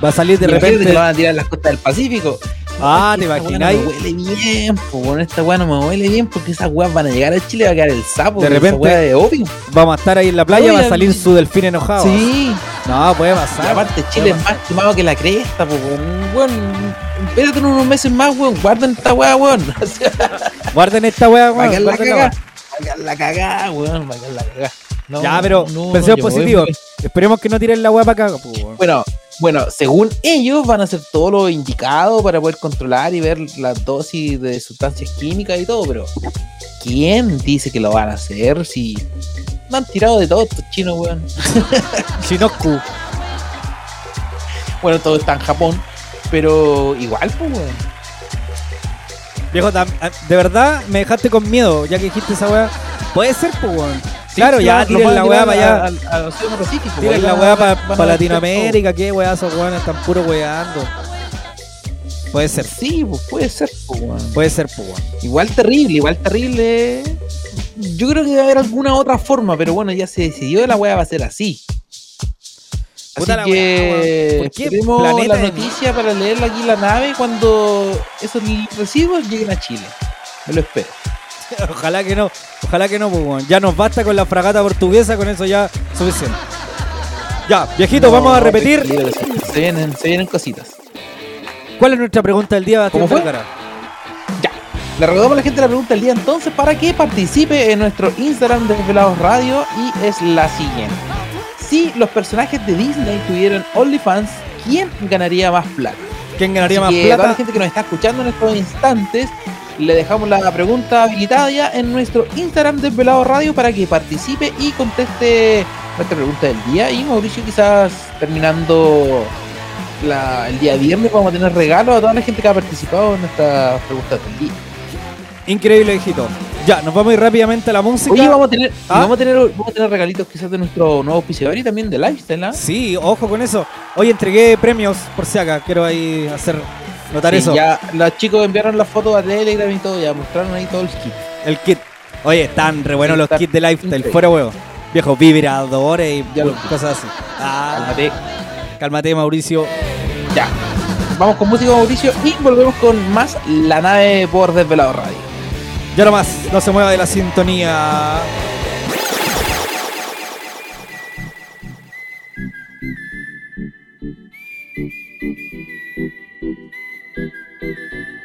Va a salir de repente. que lo van a tirar en las costas del Pacífico. Ah, ¿te imagináis? No me huele bien, po, con esta weá no me huele bien porque esas weas van a llegar a Chile y va a quedar el sapo. De esa repente- weá de opio. Vamos a estar ahí en la playa, Oye, va a salir su delfín enojado. Sí. No, puede Y pasar. aparte Chile es más quemado que la cresta, po, weón. Weón, espérate unos meses más, weón. Guarden esta weá, weón. [laughs] Guarden esta weá, va a weón. quedar la cagada. Va a quedar la cagada, weón. Va a quedar la cagada. No, Ya, pero no, pensemos no, yo positivo. voy- Esperemos que no tiren la weá para acá. Bueno, bueno, según ellos van a hacer todo lo indicado para poder controlar y ver la dosis de sustancias químicas y todo, pero ¿quién dice que lo van a hacer si no han tirado de todo estos chinos, weón? [laughs] Shinoku. [laughs] Bueno, todo está en Japón, pero igual, pues, weón. Viejo, ah, de verdad me dejaste con miedo, ya que dijiste esa weá. Puede ser, pues, weón. Claro, Sí, ya tiren la weá para allá. a- Al Océano Pacífico. Tiren ahí la weá para Latinoamérica, qué weá, esos weones están puro weando. Puede ser. Sí, pues puede ser, pues, weón. puede ser, pues, weón. Igual terrible, igual terrible. Yo creo que debe haber alguna otra forma, pero bueno, ya se decidió, la weá va a ser así. Así la que. ¿Por qué planeta la noticia para leerla aquí en la nave cuando esos residuos lleguen a Chile. Me lo espero. [laughs] Ojalá que no, ojalá que no, pues. Ya nos basta con la fragata portuguesa, con eso ya suficiente. Ya, viejito, No, vamos a repetir. Se, vienen, se vienen cositas. ¿Cuál es nuestra pregunta del día, ¿Cómo fue? Ya. Le recordamos a la gente la pregunta del día entonces para que participe en nuestro Instagram de Desvelados Radio y es la siguiente. Si los personajes de Disney tuvieran OnlyFans, ¿quién ganaría más plata? ¿Quién ganaría Así más que a toda la plata? gente que nos está escuchando en estos instantes, le dejamos la pregunta habilitada ya en nuestro Instagram de Velado Radio para que participe y conteste nuestra pregunta del día. Y Mauricio, quizás terminando el día viernes, vamos a tener regalos a toda la gente que ha participado en nuestras preguntas del día. Increíble, hijito. Ya, nos vamos a ir rápidamente a la música. Oye, vamos a tener, ¿Ah? vamos a tener, vamos a tener regalitos quizás de nuestro nuevo auspiciador y también de Lifestyle. ¿ah? Sí, ojo con eso. Hoy entregué premios por si acá. Quiero ahí hacer Notar eso. Ya los chicos enviaron las fotos a Telegram y todo, ya mostraron ahí todo el kit. El kit. Oye, están re buenos los kits de Lifestyle, fuera huevo. Viejos vibradores y ya cosas así. Ah, cálmate. Cálmate, Mauricio. Ya. Vamos con música, Mauricio, y volvemos con más La Nave por Desvelado Radio. Ya nomás, no se mueva de la sintonía. Thank. Thank you.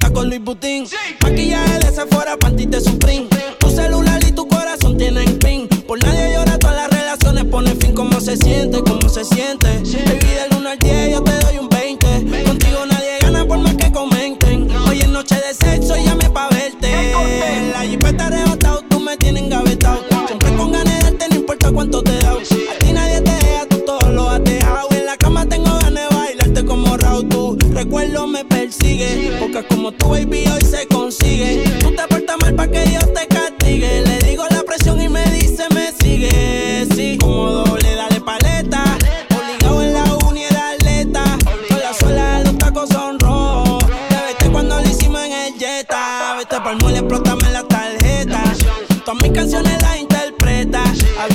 al con Luis Butín. Sí. Maquillaje de Sephora, panty de Supreme. Tu celular y tu corazón tienen pin. Por nadie llora, todas las relaciones ponen fin. ¿Cómo se siente? ¿Cómo se siente?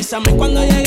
Avísame cuando llegue.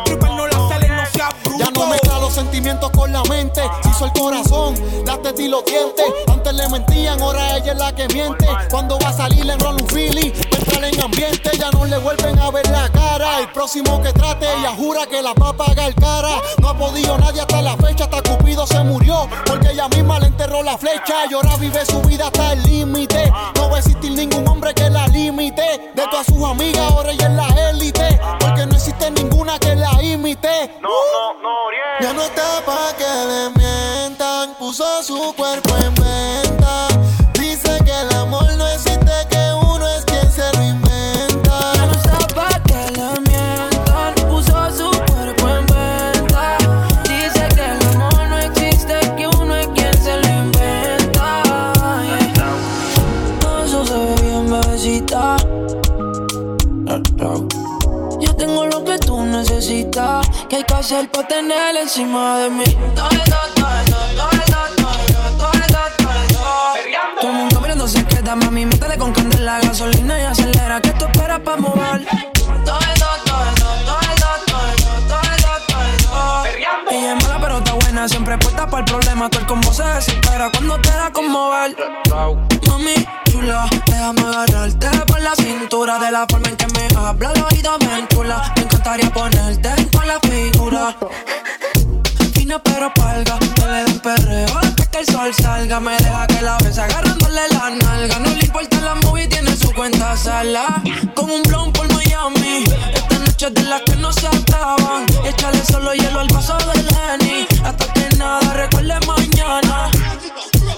sentimientos con la mente. Se hizo el corazón, tetas y los dientes. Antes le mentían, ahora ella es la que miente. Cuando va a salir le enrola un Philly, entrar en ambiente, ya no le vuelven a ver la cara. El próximo que trate, ella jura que la va a pagar cara. No ha podido nadie hasta la fecha, hasta Cupido se murió. Porque ella misma le enterró la flecha y ahora vive su vida hasta el límite. No va a existir ningún hombre que la limite. De todas sus amigas, ahora ella es la élite. Porque no existe ninguna que la imite. No, no, no, Ya no está pa' que le mientan. Puso su cuerpo Yo tengo lo que tú necesitas, que hay que hacer para tener encima de mí. Todo eso, todo todo todo todo todo el mundo mirando se queda, mami, métele con candela, gasolina y acelera, que tú esperas para mover. Siempre puesta para el problema, todo el combo se desespera cuando te da con mover. Mami, chula, déjame agarrarte por la cintura. De la forma en que me habla, la oído me encula. Me encantaría ponerte con la figura. Fina pero palga, que le den perreo Hasta que el sol salga. Me deja que la besa agarrándole la nalga. No le importa la movie, tiene su cuenta sala. Como un blon por Miami De las que no se acaban Échale solo hielo al vaso del Henny Hasta que nada recuerde mañana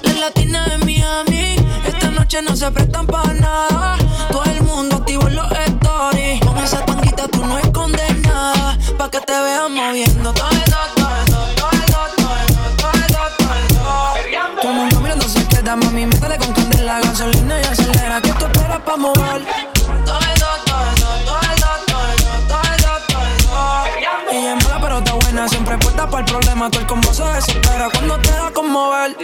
la latina de Miami. Esta noche no se prestan para nada. Todo el mundo activo en los stories. Con esa tanguita tú no escondes nada. Pa' que te vean moviendo todo todo el mundo mirando se queda, mami. Métele con candela, gasolina y acelera. Que tú esperas pa' mover. Para el problema. Todo el combo se desespera cuando te da con mover.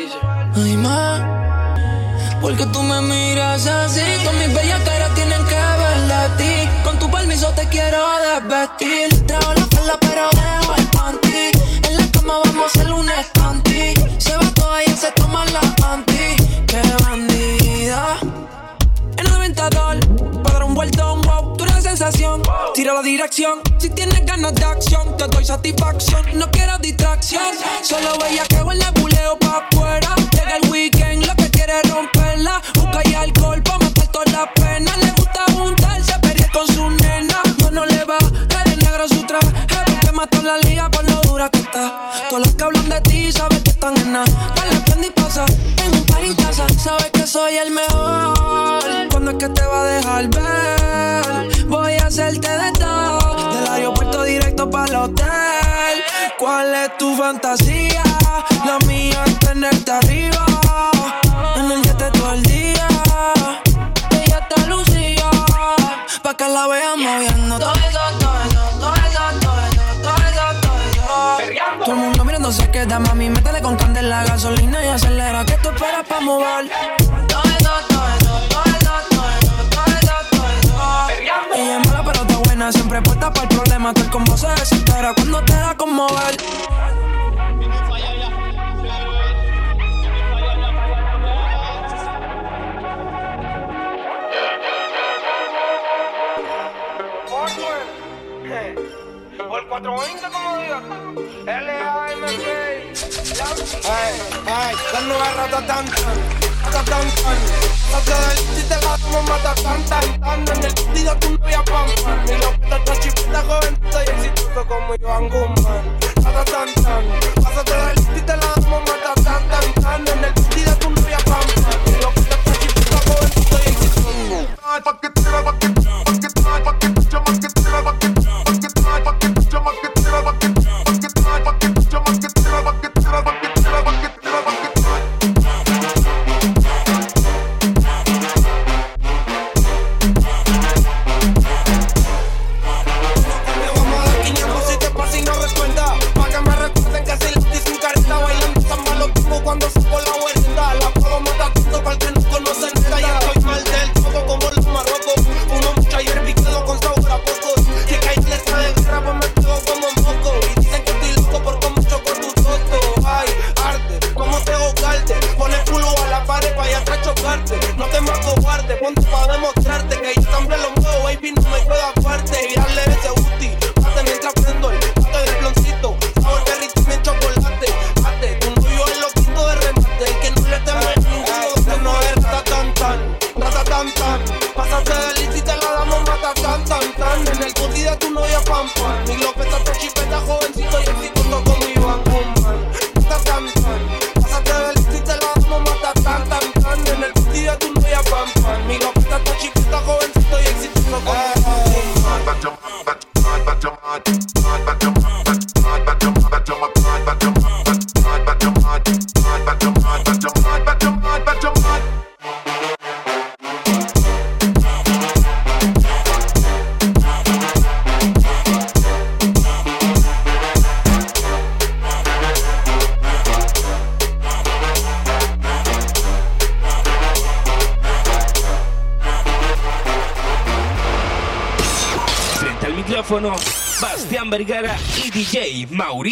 Ay, ma, porque tú me miras así. Con mis bellas caras tienen que verla a ti. Con tu permiso te quiero desvestir. Trago la falda, pero dejo el panty. En la cama vamos a hacer un escanti. Se va toda y se toma la anti. Para dar un vueltón, wow, tú eres sensación. Tira la dirección, si tienes ganas de acción, te doy satisfacción. No quiero distracción, solo veía que el nebuleo pa' afuera. Llega el weekend, lo que quiere es romperla. Busca y alcohol pa' matar todas las penas. Le gusta juntarse, pelear con su nena. No, no le va, el negro su traje. Porque mató la liga por lo dura que está. Todos los que hablan de ti saben que están en nada. En un par en casa. Sabes que soy el mejor. ¿Cuándo es que te va a dejar ver? Voy a hacerte de todo. Del aeropuerto directo para el hotel. ¿Cuál es tu fantasía? La mía es tenerte arriba. En el jet todo el día. Ella está lucía. Pa' que la vean moviendo. Todo Mirando se queda, mami. Métele con candela, gasolina y acelera. Que tú esperas pa' mover. Todo. Ella es mala, pero está buena. Siempre puesta para el problema. Todo el combo se desespera cuando te da con mover. Por 420 como diga. L-A-M-P. Ay, ay, dando garra ta tan tan, ta tan tan. Del si te la damos mata tan tan tan. En el sentido jovencita y exitoso como Iván tan tan. La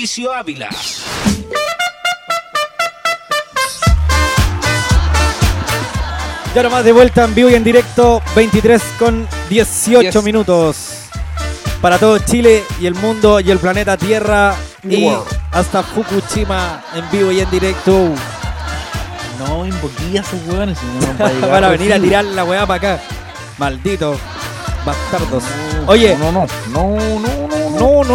Mauricio Ávila. Ya nomás de vuelta en vivo y en directo, 23 con 18 Yes. minutos. Para todo Chile y el mundo y el planeta Tierra. Y Wow. hasta Fukushima en vivo y en directo. No invoqué a esos hueones. no [laughs] Van a venir a tirar la weá para acá. Malditos bastardos. Oye. No, no, no, no, no. No,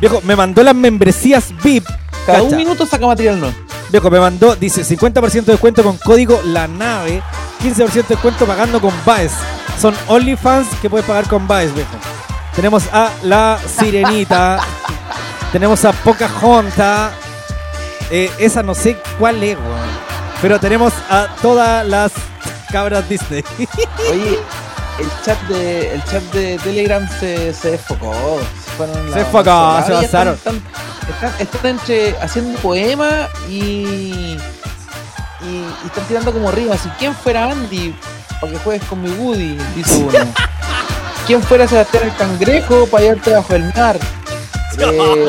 Viejo, me mandó las membresías VIP. Cada Cacha. un minuto saca material nuevo. Viejo, me mandó, dice 50% de descuento con código La Nave, 15% de descuento pagando con Baez. Son OnlyFans que puedes pagar con Baez, viejo. Tenemos a La Sirenita, [laughs] tenemos a Pocahontas, eh, esa no sé cuál es, weón. Pero tenemos a todas las cabras Disney. Oye, el chat de, el chat de Telegram se, se desfocó. Se, fueron Se pasaron. Están, están, entre haciendo poema y, y, y están tirando como rimas. Si quién fuera Andy para que juegues con mi Woody, dice uno. [laughs] ¿Quién fuera Sebastián el Cangrejo para llevarte bajo el mar? [laughs] Eh,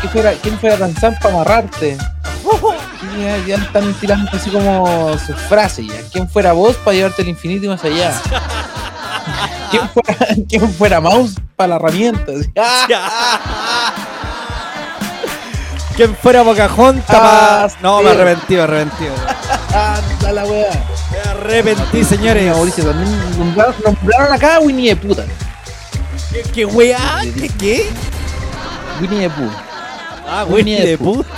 ¿quién, fuera, ¿Quién fuera Tanzán para amarrarte? [laughs] Ya, ya están tirando así como sus frases ya. ¿Quién fuera vos para llevarte al infinito y más allá? [laughs] ¿Quién fuera, quién fuera Mouse para la herramienta? [laughs] ¿Quién fuera Pocahontas? Ah, pa- No, me arrepentí, me arrepentí. [laughs] Anda la wea. Me arrepentí, señores. Mauricio, también nombraron, nombraron acá a Winnie Pooh. también. ¿Qué, qué weá? ¿Qué qué? Winnie the Pooh. Ah, Winnie the Pooh. Sí.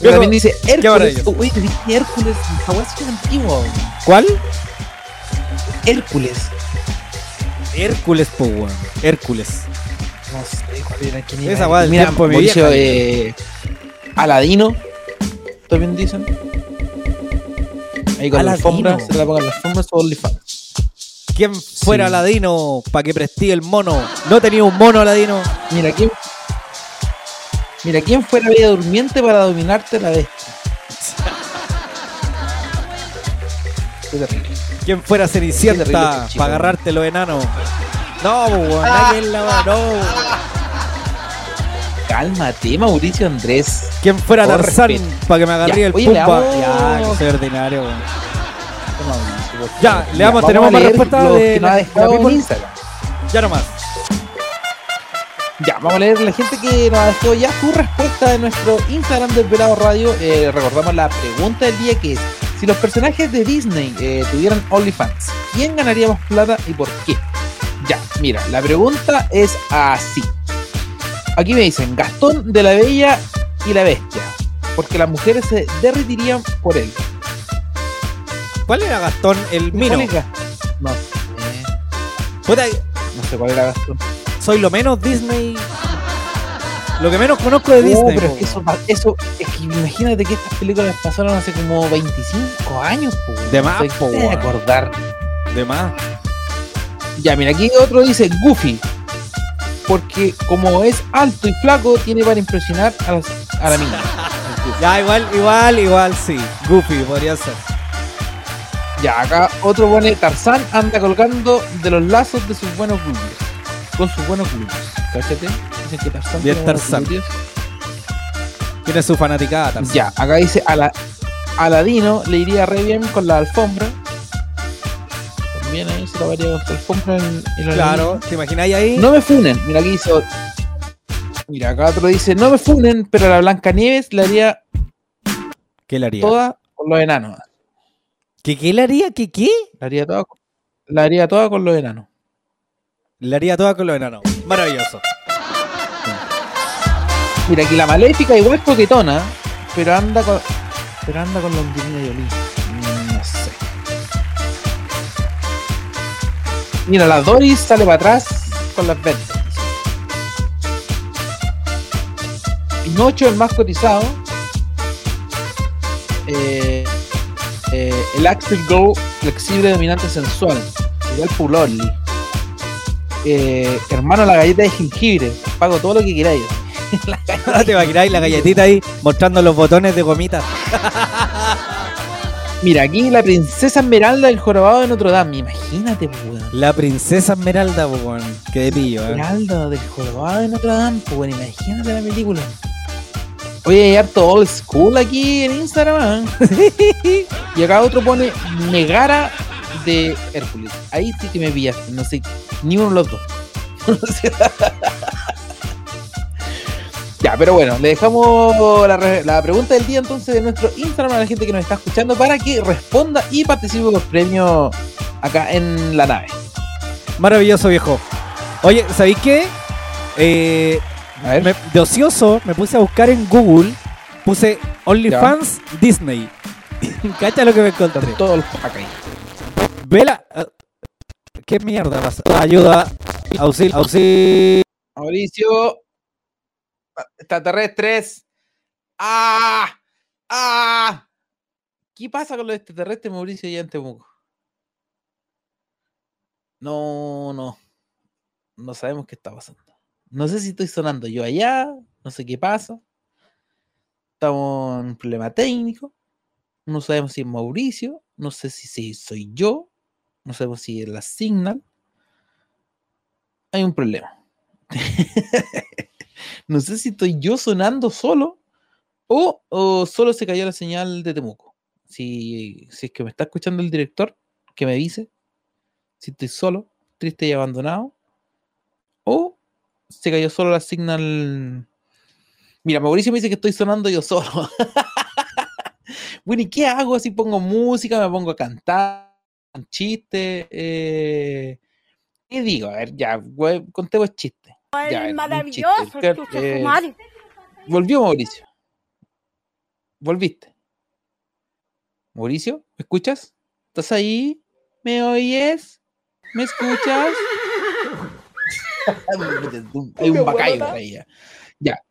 Viejo, también dice Hércules. Uy, dije Hércules. Hawái es antiguo. ¿Cuál? Hércules. Hércules, po, weón. Hércules. No sé cuál era. ¿Quién era? Esa weá del Mira, tiempo de mi Mauricio, vieja. eh, Aladino. También dicen. Ahí con la alfombra. Se la pongan las alfombras o OnlyFans. ¿Quién fuera Sí. Aladino para que prestí el mono? No tenía un mono Aladino. Mira, ¿quién? Mira, ¿quién fuera Bella Durmiente para dominarte la bestia? Qué terrible. ¿Quién fuera Cenicienta para agarrarte los enanos? No, weón. nadie en la no. Cálmate, Mauricio Andrés. ¿Quién fuera Tarzán respeto. para que me agarría Ya, el oye, leamos- Ya, que soy ordinario, weón. Ya, leamos, vamos tenemos más respuestas de que nos la- ha dejado la en people. Instagram. Ya nomás. Ya, vamos a leer la gente que nos ha dejado ya su respuesta en nuestro Instagram del Velado Radio. Eh, recordamos la pregunta del día que es, si los personajes de Disney eh, tuvieran OnlyFans, ¿quién ganaría más plata y por qué? Ya, mira, la pregunta es así. Aquí me dicen, Gastón de la Bella y la Bestia, porque las mujeres se derretirían por él. ¿Cuál era Gastón? El Mino. No sé, Puta, no sé cuál era Gastón. Soy lo menos Disney. Lo que menos conozco de Oh, Disney. pero es que eso, eso, es que imagínate que estas películas pasaron hace como 25 años. De más, ¿Te po, puedes weón. acordar. De más. Ya, mira, aquí otro dice Goofy. Porque como es alto y flaco, tiene para impresionar a, las- a la mina. [laughs] Ya, igual, igual, igual, sí. Goofy podría ser. Ya, acá otro pone Tarzán anda colgando de los lazos de sus buenos glúteos. Con sus buenos glúteos. Cáchate. Dicen que Tarzán tiene buenos Tarzán. glúteos. Tiene su fanaticada Tarzán. Ya, acá dice Ala- Aladino le iría re bien con la alfombra. También ahí se la varía con su alfombra en, en la Claro, ¿te imagináis ahí? No me funen. Mira, aquí dice. otro. Mira, acá otro dice: No me funen, pero a la Blancanieves le haría ¿Qué le haría? toda con los enanos. ¿Qué, ¿Qué le haría? ¿Qué qué? La haría toda, la haría toda con los enanos. Le haría toda con los enanos. Maravilloso. Mira, aquí la maléfica igual es coquetona, pero anda con. Pero anda con la Angelina Jolie. Mm, No sé. Mira, la Doris sale para atrás con las ventas. Pinocho, el más cotizado. Eh, eh, el Axel Go, flexible, dominante, sensual. Igual Puloli. Eh, hermano, la galleta de jengibre. Pago todo lo que queráis. [laughs] Te imagináis la galletita ahí mostrando los botones de gomita. [laughs] Mira, aquí la princesa Esmeralda del jorobado de Notre Dame. Imagínate, weón. La princesa Esmeralda, weón. Que de pillo, eh. Esmeralda del jorobado de Notre Dame, weón. Imagínate la película. Oye, hay harto old school aquí en Instagram. ¿eh? [laughs] y acá otro pone Megara de Hércules. Ahí sí que me pillaste. No sé, ni uno de los dos. [laughs] Ya, pero bueno, le dejamos la, re- la pregunta del día entonces de nuestro Instagram a la gente que nos está escuchando para que responda y participe por premio acá en la nave. Maravilloso, viejo. Oye, ¿sabéis qué? Eh, me- de ocioso me puse a buscar en Google. Puse OnlyFans Disney. [laughs] Cacha lo que me encontré. Todos los packs ahí. Vela. ah, ¿Qué mierda pasa? Ayuda. Auxilio. Auxilio. Mauricio. Extraterrestres. ¡Ah! ¡Ah! ¿Qué pasa con los extraterrestres, Mauricio, allá en Temuco? No, no. No sabemos qué está pasando. No sé si estoy sonando yo allá. No sé qué pasa. Estamos en un problema técnico. No sabemos si es Mauricio. No sé si soy yo. No sabemos si la Signal. Hay un problema. [laughs] no sé si estoy yo sonando solo o, o solo se cayó la señal de Temuco. Si, si es que me está escuchando el director, que me dice si estoy solo, triste y abandonado, o se cayó solo la señal. Mira, Mauricio me dice que estoy sonando yo solo. [laughs] bueno, ¿y qué hago? Si pongo música, me pongo a cantar, un chiste. Eh... ¿Qué digo? A ver, ya, contemos chistes. Ya, maravilloso, chiste. chucha Eh. Volvió Mauricio. Volviste. Mauricio, ¿me escuchas? ¿Estás ahí? ¿Me oyes? ¿Me escuchas? [laughs] Hay un bacayo ahí ya. Ya.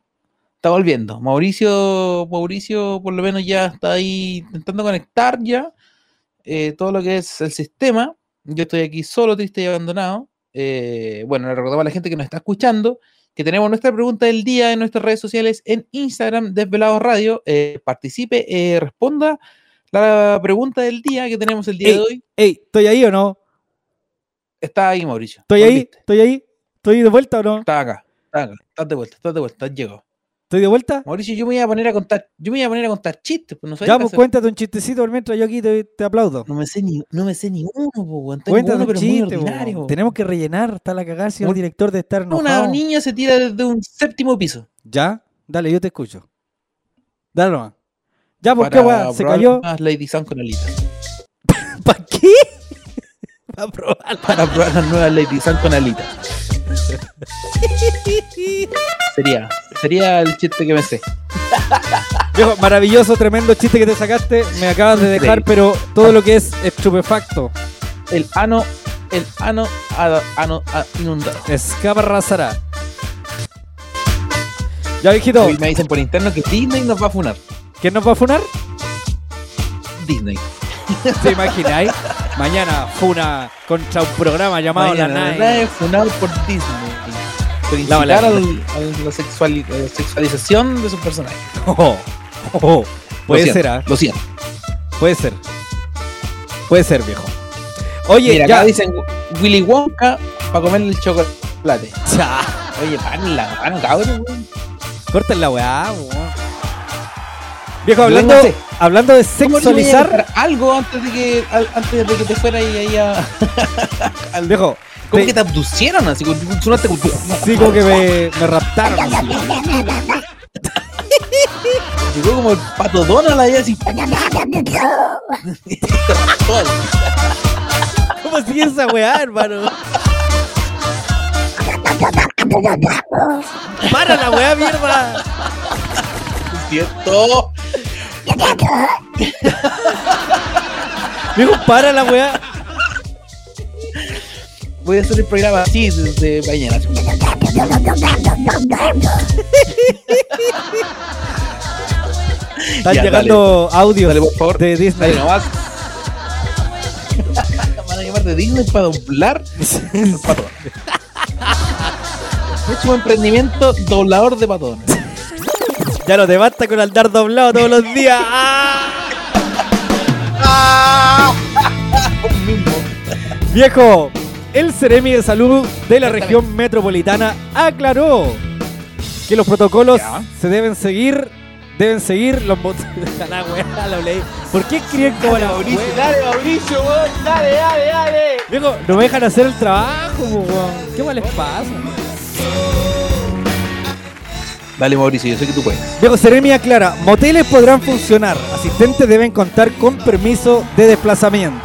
Está volviendo. Mauricio, Mauricio por lo menos ya está ahí intentando conectar ya eh, todo lo que es el sistema. Yo estoy aquí solo, triste y abandonado. Eh, bueno, le recordamos a la gente que nos está escuchando que tenemos nuestra pregunta del día en nuestras redes sociales en Instagram, Desvelados Radio. Eh, participe, eh, responda la pregunta del día que tenemos el día de hoy. ey, ¿estoy ahí o no? Está ahí, Mauricio. ¿Estoy ahí? ¿Estoy ahí? ¿Estoy de vuelta o no? Está acá, está acá. Estás de vuelta, estás de vuelta, has llegado. ¿Estoy de vuelta? Mauricio, yo me iba a poner a contar, yo me iba a poner a contar chistes, pues no Ya, qué pues cuéntate un chistecito mientras yo aquí te, te aplaudo. No me sé ni, no me sé ni uno. Tengo Cuéntate uno, un chiste, po. Tenemos que rellenar, está la cagada, señor Un- director de estar Una enojado. niña se tira desde un séptimo piso. ¿Ya? Dale, yo te escucho. Dale nomás. Ya, ¿por qué, para weá? ¿Se cayó? Lady Sun con alitas. [laughs] ¿Para qué? [laughs] Para probar. Para probar las nuevas Lady Sun con alitas. [laughs] Sería, sería el chiste que me sé. [laughs] Viejo, maravilloso, tremendo chiste que te sacaste. Me acabas de dejar, pero todo lo que es estupefacto. El ano, el ano, ano, ano a- inundado. Escaparrazará. Ya, viejito. Me dicen por interno que Disney nos va a funar. ¿Quién nos va a funar? Disney. [laughs] ¿Se imagináis? Mañana funa contra un programa llamado Mañana, La la Nave. nave funado por Disney. La al- a la, sexuali- la sexualización de sus personajes. [laughs] Oh, oh, puede Lo siento, ser, ¿ah? Lo siento. Puede ser. Puede ser, viejo. Oye, Mira, ya. acá dicen Willy Wonka para comerle el chocolate. [laughs] Cha. Oye, pan la mano, cabrón. weón. Corten la weá, weón. Viejo, hablando, no sé. hablando de ¿Cómo le voy a sexualizar. algo antes de que al- antes de que te fuera ahí, ahí a [laughs] al Viejo, ¿Cómo que te abducieron así? Como- Sonaste como sí, como que me, me raptaron. así. Llegó como el pato Donald ahí así. ¿Cómo sigue esa weá, hermano? ¡Para la weá, mierda! ¿Cierto? Viejo, para la weá. Voy a hacer el programa así desde mañana. Están Ya, llegando audios Dale, por favor. de Disney. Dale nomás. Van a llamar de Disney para doblar un emprendimiento doblador de patones. Ya no te basta con andar doblado todos los días. ¡Ah! [laughs] Viejo, el Ceremi de Salud de la región metropolitana aclaró que los protocolos se deben seguir, deben seguir los bot- [laughs] La weá, lo leí. ¿Por qué escriben como la Mauricio? Dale, Mauricio, weón. Dale, dale, dale. Viejo, no me dejan hacer el trabajo, po, weón. ¿Qué mal les pasa? Dale, Mauricio, yo sé que tú puedes. Viejo, Ceremi aclara, moteles podrán funcionar, asistentes deben contar con permiso de desplazamiento.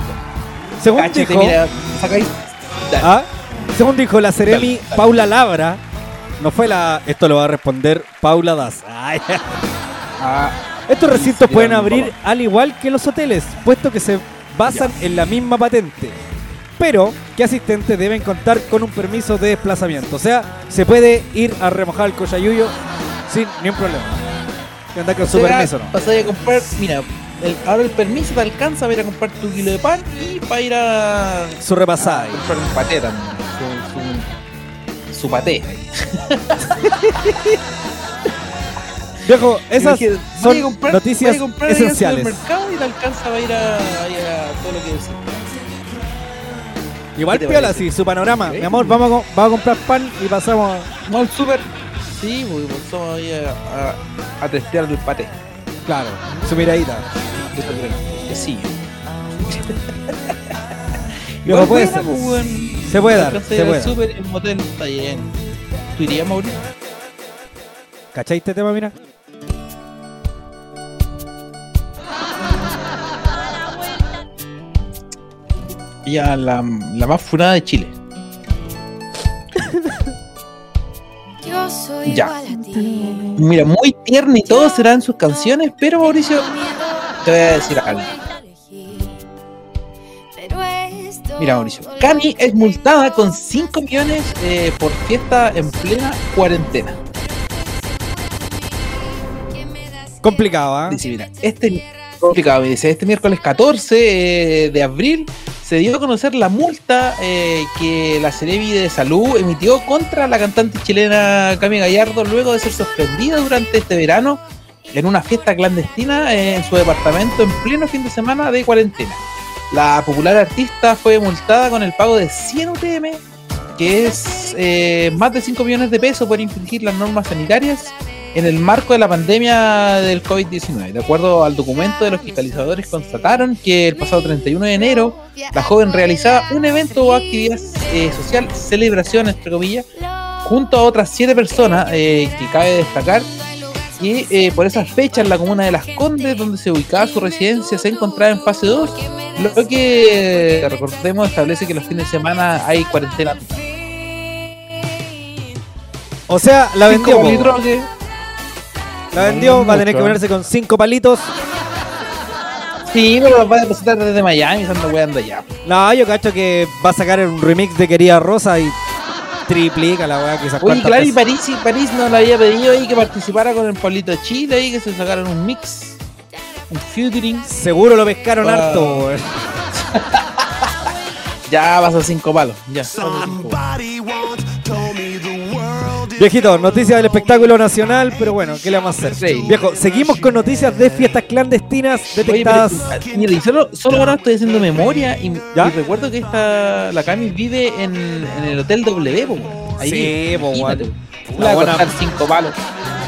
Según Cáchate, dijo, mira, sacáis. ¿Ah? según dijo la Ceremi Paula Labra, no fue la, esto lo va a responder Paula Das. Ay. Ah, Estos recintos Sí, pueden abrir al igual que los hoteles, puesto que se basan en la misma patente. Pero que asistentes deben contar con un permiso de desplazamiento. O sea, se puede ir a remojar el cochayuyo sin ningún problema. Que andar con su permiso, ¿no? Vas a comprar, mira, el- ahora el permiso te alcanza para ir a comprar tu kilo de pan y para ir a Su repasada. a comprar un paté también. Su, su, su paté. [laughs] Viejo, esas Dije, son a comprar- noticias a comprar ahí al esenciales. y te alcanza para ir a, todo lo que decís. Igual ¿Qué te piola, parece? sí, su panorama. Mi amor, vamos a, vamos a comprar pan y pasamos. Vamos al super. Sí, pues pasamos ahí a, a, a testear el paté. Claro, su miradita. Que sí. [laughs] Viejo, puede ser. pues. Se puede dar, se puede super, el motel está lleno. ¿Tú irías, Mauricio? ¿Cachai este tema, mira? Ya, la, la más funada de Chile. [laughs] Yo soy Ya. igual a ti. Mira, muy tierna y todo serán sus canciones, pero Mauricio, te voy a decir algo. Mira, Mauricio, Cami es multada con 5 millones eh, por fiesta en plena cuarentena. Complicado, ¿ah? Dice, mira, este complicado, me dice, este miércoles 14 eh, de abril se dio a conocer la multa eh, que la Cerevi de Salud emitió contra la cantante chilena Cami Gallardo luego de ser sorprendida durante este verano en una fiesta clandestina en su departamento en pleno fin de semana de cuarentena. La popular artista fue multada con el pago de 100 UTM, que es eh, más de 5 millones de pesos por infringir las normas sanitarias en el marco de la pandemia del COVID-19. De acuerdo al documento de los fiscalizadores, constataron que el pasado 31 de enero la joven realizaba un evento o actividad eh, social, celebración, entre comillas, junto a otras siete personas, eh, que cabe destacar que eh, por esas fechas la comuna de Las Condes, donde se ubicaba su residencia, se encontraba en fase 2, lo que, recordemos, establece que los fines de semana hay cuarentena total. O sea, la vendió. La vendió, va a tener que ponerse con cinco palitos. Sí, pero los va a depositar desde Miami, anda weando allá. No, yo cacho que va a sacar un remix de Querida Rosa y triplica la weá quizás. Oye, cuántas claro, y. París, y París no le había pedido ahí que participara con el Pablito Chile ahí, que se sacaran un mix, un featuring. Seguro lo pescaron Ah. harto, weón. [laughs] Ya vas a cinco palos, ya. Viejito, noticias del espectáculo nacional, pero bueno, ¿qué le vamos a hacer? Sí. Viejo, seguimos con noticias de fiestas clandestinas detectadas. mira, y solo, solo ahora estoy haciendo memoria y, recuerdo que esta, la Cami vive en, en el Hotel W, po, ahí Sí, po. La a buena- costar cinco palos.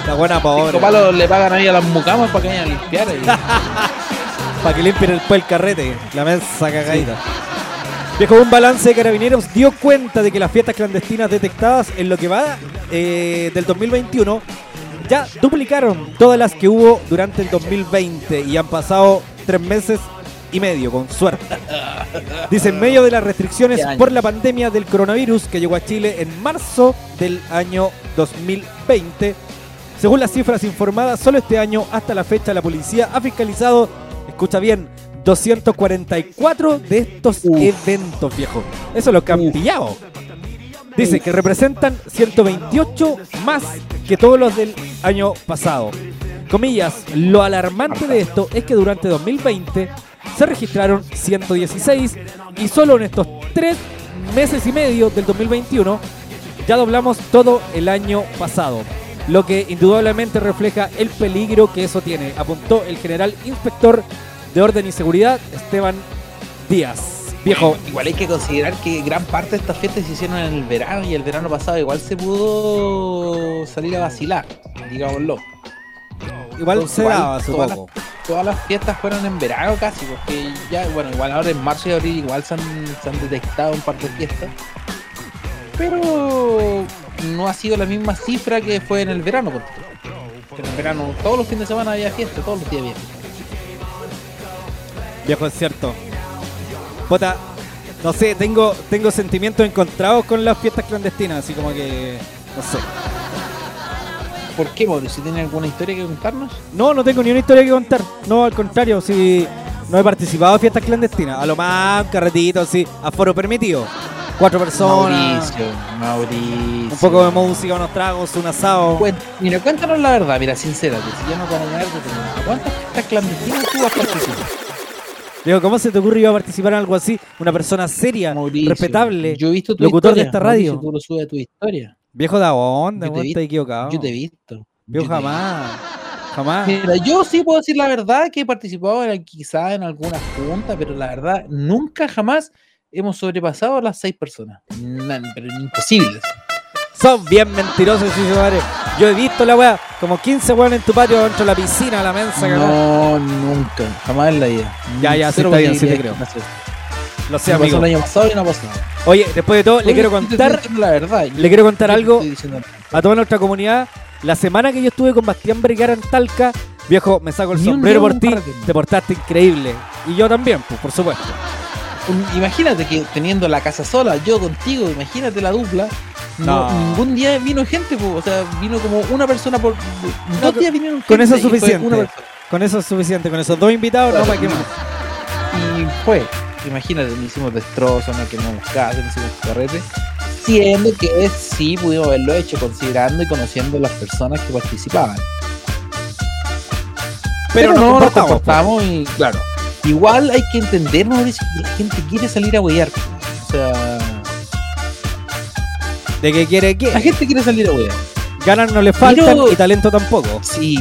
La buena pobre. Cinco palos le pagan ahí a las mucamas para que vayan a limpiar. [laughs] Para que limpien después el carrete, la mesa cagadita. Viejo, un balance de carabineros dio cuenta de que las fiestas clandestinas detectadas en lo que va eh, del 2021 ya duplicaron todas las que hubo durante el 2020 y han pasado tres meses y medio, con suerte. Dice, en medio de las restricciones por la pandemia del coronavirus que llegó a Chile en marzo del año 2020, según las cifras informadas, solo este año hasta la fecha la policía ha fiscalizado, escucha bien, 244 de estos eventos, viejo. Eso es lo que han pillado. Dice que representan 128 más que todos los del año pasado. Comillas, lo alarmante de esto es que durante 2020 se registraron 116 y solo en estos tres meses y medio del 2021 ya doblamos todo el año pasado, lo que indudablemente refleja el peligro que eso tiene, apuntó el general inspector de Orden y Seguridad, Esteban Díaz. Viejo, Igual hay que considerar que gran parte de estas fiestas se hicieron en el verano y el verano pasado igual se pudo salir a vacilar, digámoslo. igual Entonces, se igual daba, todas las- Todas las fiestas fueron en verano casi, porque ya, bueno, igual ahora en marzo y abril igual se han, se han detectado un par de fiestas. Pero no ha sido la misma cifra que fue en el verano, porque en el verano todos los fines de semana había fiesta, todos los días había fiesta. Viejo, es cierto. Puta, no sé, tengo, tengo sentimientos encontrados con las fiestas clandestinas, así como que, no sé. ¿Por qué, Mauricio? ¿Tiene alguna historia que contarnos? No, no tengo ni una historia que contar. No, al contrario, si no he participado en fiestas clandestinas. A lo más, un carretito así, aforo permitido. Cuatro personas, Mauricio, Mauricio. un poco de música, unos tragos, un asado. Mira, cuéntanos la verdad, mira, sincérate, si ya no van a ganar de ¿Cuántas fiestas clandestinas tú has participado? Digo, ¿cómo se te ocurre iba a participar en algo así? Una persona seria, Mauricio, respetable, Yo he visto tu locutor historia, de esta Mauricio, radio. tú lo subes a tu historia. Viejo de onda, Yo vi- estás equivocado. Yo te he visto. Viejo Yo jamás, jamás. Mira, yo sí puedo decir la verdad que he participado en, quizá en alguna junta, pero la verdad, nunca jamás hemos sobrepasado las seis personas. Na- pero imposible. Son bien mentirosos, sí, madre. Yo he visto la weá, como 15 weón en tu patio dentro de la piscina, la mensa. No, nunca, jamás en la vida. Ya, ya, sí Cero está bien, sí te creo. Lo sé, No pasó amigo. el año pasado y no ha pasado. Oye, después de todo, le Oye, quiero estoy contar, diciendo la verdad. le quiero contar algo estoy diciendo la verdad. a toda nuestra comunidad. La semana que yo estuve con Bastián Vergara en Talca, viejo, me saco el Ni un sombrero día por ti, carrete. te portaste increíble. Y yo también, pues, por supuesto. Un- Imagínate que teniendo la casa sola, yo contigo, imagínate la dupla. No, No. ningún día vino gente, po, o sea, vino como una persona por. No, dos días vinieron Con eso es gente y fue suficiente. persona. Con eso es suficiente. Con esos dos invitados, no para qué más. Y fue, imagínate, no hicimos destrozos, no quemamos casa, no hicimos carrete. Siendo que sí pudimos haberlo hecho, considerando y conociendo las personas que participaban. Pero, nos no nos comportamos, comportamos y claro. Igual hay que entender, Mauricio, que la gente quiere salir a huear. O sea, De que quiere que la gente quiere salir a huear. ganas no le faltan y talento tampoco. Sí.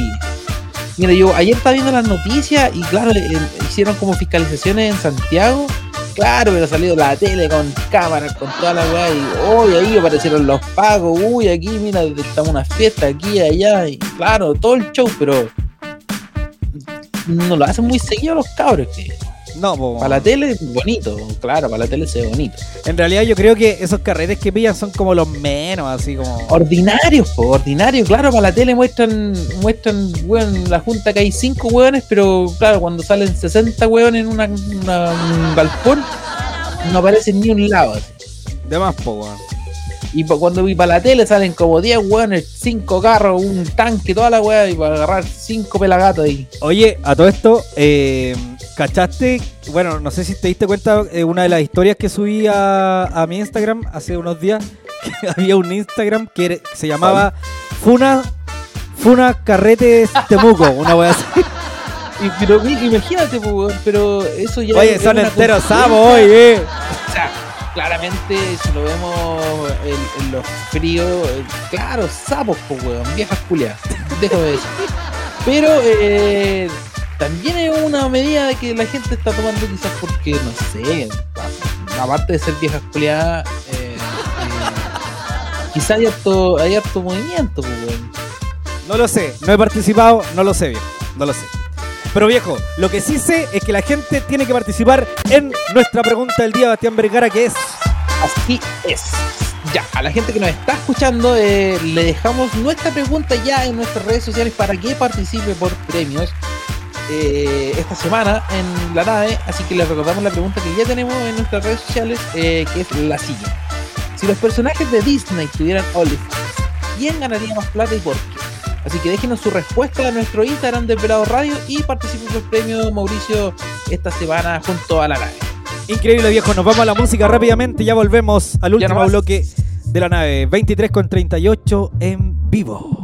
Mira, yo ayer estaba viendo las noticias y claro, eh, hicieron como fiscalizaciones en Santiago. Claro, pero salido la tele con cámaras, con toda la weá y hoy ahí aparecieron los pagos, uy, aquí mira, estamos una fiesta aquí, allá, y claro, todo el show, pero no lo hacen muy seguido los cabros, que No, po. para la tele bonito, claro, para la tele se ve bonito. En realidad yo creo que esos carretes que pillan son como los menos, así como... Ordinarios, po, ordinarios, claro, para la tele muestran, muestran, weón, la junta que hay cinco weones, pero claro, cuando salen 60 weones en una, una- un galpón, no aparecen ni un lado. así. De más, po, weón. Y pa- cuando vi para la tele salen como 10 weones, 5 carros, un tanque, toda la weá, y para agarrar 5 pelagatos ahí. Oye, a todo esto, eh, ¿cachaste? Bueno, no sé si te diste cuenta de una de las historias que subí a, a mi Instagram hace unos días, [laughs] que había un Instagram que se llamaba Funa Funa Carretes Temuco, una wea así. [laughs] Y- pero imagínate, pues, weón, pero eso ya Oye, son enteros consecuencia. sapos, oye. O sea, claramente, si lo vemos en, en los fríos, eh, claro, sapos, pues, weón, viejas culiadas. Dejo de decir. Pero eh, también es una medida que la gente está tomando quizás porque, no sé, aparte de ser viejas culiadas, eh, eh, quizás hay harto, hay harto movimiento, pues. No lo sé, no he participado, no lo sé, viejo. No lo sé. Pero viejo, lo que sí sé es que la gente tiene que participar en nuestra pregunta del día, Bastián Vergara, que es. Así es. Ya, a la gente que nos está escuchando, eh, le dejamos nuestra pregunta ya en nuestras redes sociales para que participe por premios eh, esta semana en la nave. Así que les recordamos la pregunta que ya tenemos en nuestras redes sociales, eh, que es la siguiente. Si los personajes de Disney tuvieran OnlyFans, ¿quién ganaría más plata y por qué? Así que déjenos su respuesta a nuestro Instagram de Pelado Radio y participen por el premio Mauricio esta semana junto a la nave. Increíble, viejo. Nos vamos a la música rápidamente. Ya volvemos al último bloque de la nave. 23 con 38 en vivo.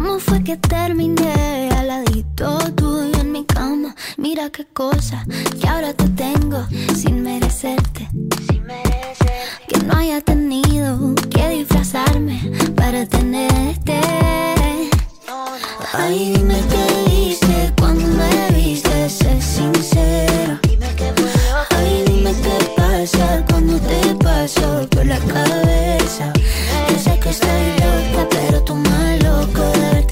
¿Cómo fue que terminé al ladito tuyo en mi cama? Mira qué cosa que ahora te tengo sin merecerte. Que no haya tenido que disfrazarme para tenerte. Ay, dime qué viste cuando me viste, sé sincera. Ay, dime qué pasa cuando te paso por la cabeza. Yo sé que estoy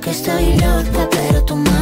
que estoy loca, pero tú más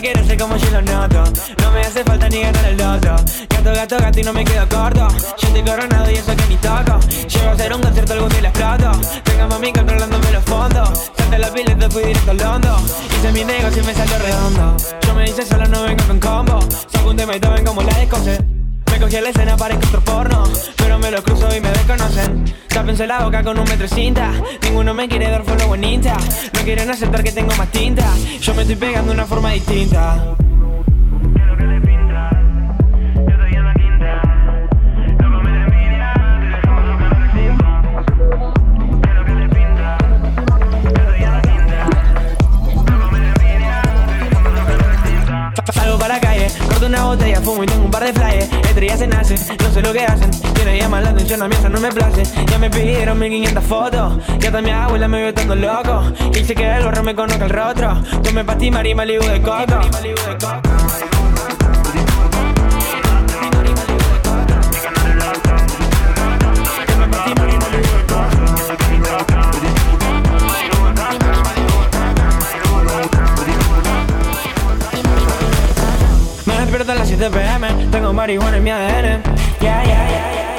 quiero ser como yo lo noto. No me hace falta ni ganar el loto. Gato, gato, gato y no me quedo La boca con un metro de cinta. Ninguno me quiere dar follow en Insta. No quieren aceptar que tengo más tinta. Yo me estoy pegando de una forma distinta. Estrellas se nacen, no sé lo que hacen. Quieren llamar la atención, a mí eso no me place. Ya me pidieron 1500 fotos, ya hasta mi abuela me vio estando loco. Quise que el barro me conozca el rostro. Tomé pa' ti, Mari Malibu de coco. Marihuana en mi ADN. Yeah, yeah, yeah, yeah.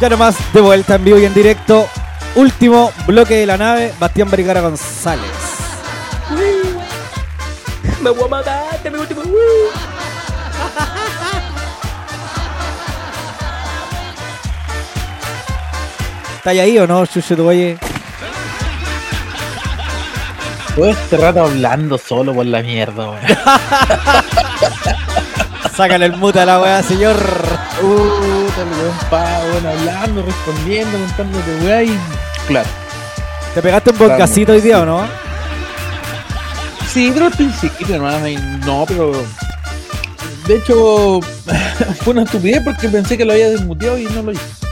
Ya nomás de vuelta en vivo y en directo. Último bloque de la nave, Bastián Vergara González. Me voy a matar, te me último. ¿Está ahí o no, Chucho Tuboye? Todo este rato hablando solo por la mierda, weón. [laughs] Sácale el mute a la weá, señor. Uh, tal weón, pa, weón, hablando, respondiendo, contándote weá y. Claro. ¿Te pegaste un podcastito hoy día o no? Sí, pero al principio, hermano, no, pero. De hecho, [laughs] fue una estupidez porque pensé que lo había desmuteado y no lo hice.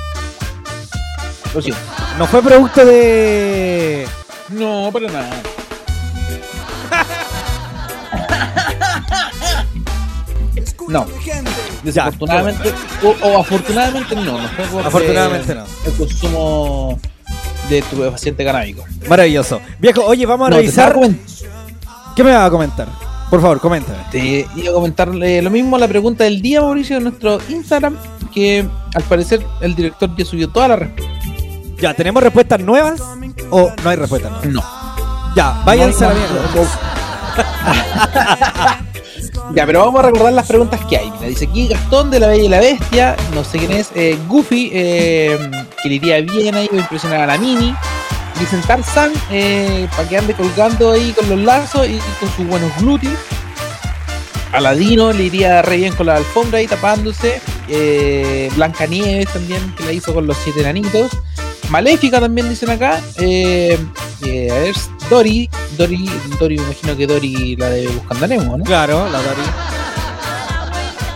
Lo siento. No fue producto de. No, para nada. No. Desafortunadamente, o, o afortunadamente no, no fue Afortunadamente no. el consumo de estupefaciente canábico. Maravilloso. Viejo, oye, vamos a No, revisar. ¿Qué me va a comentar? Por favor, coméntame. Te iba a comentarle lo mismo la pregunta del día, Mauricio, de nuestro Instagram, que al parecer el director ya subió toda la respuesta. Ya, ¿tenemos respuestas nuevas o no hay respuestas nuevas? No. Ya, váyanse No, a la mierda. [laughs] Ya, pero vamos a recordar las preguntas que hay. Mira, dice aquí Gastón de la Bella y la Bestia, no sé quién es, eh, Goofy, eh, que le iría bien ahí, va a impresionar a la Mini. Dicen Tarzan, eh, para que ande colgando ahí con los lazos y, con sus buenos glúteos. Aladino le iría re bien con la alfombra ahí tapándose. Eh, Blanca Nieves también, que la hizo con los siete enanitos. Maléfica también dicen acá. Eh, eh, a ver, Dory, Dory, Dory, me imagino que Dory la de Buscando Nemo, ¿no? Claro, la Dory.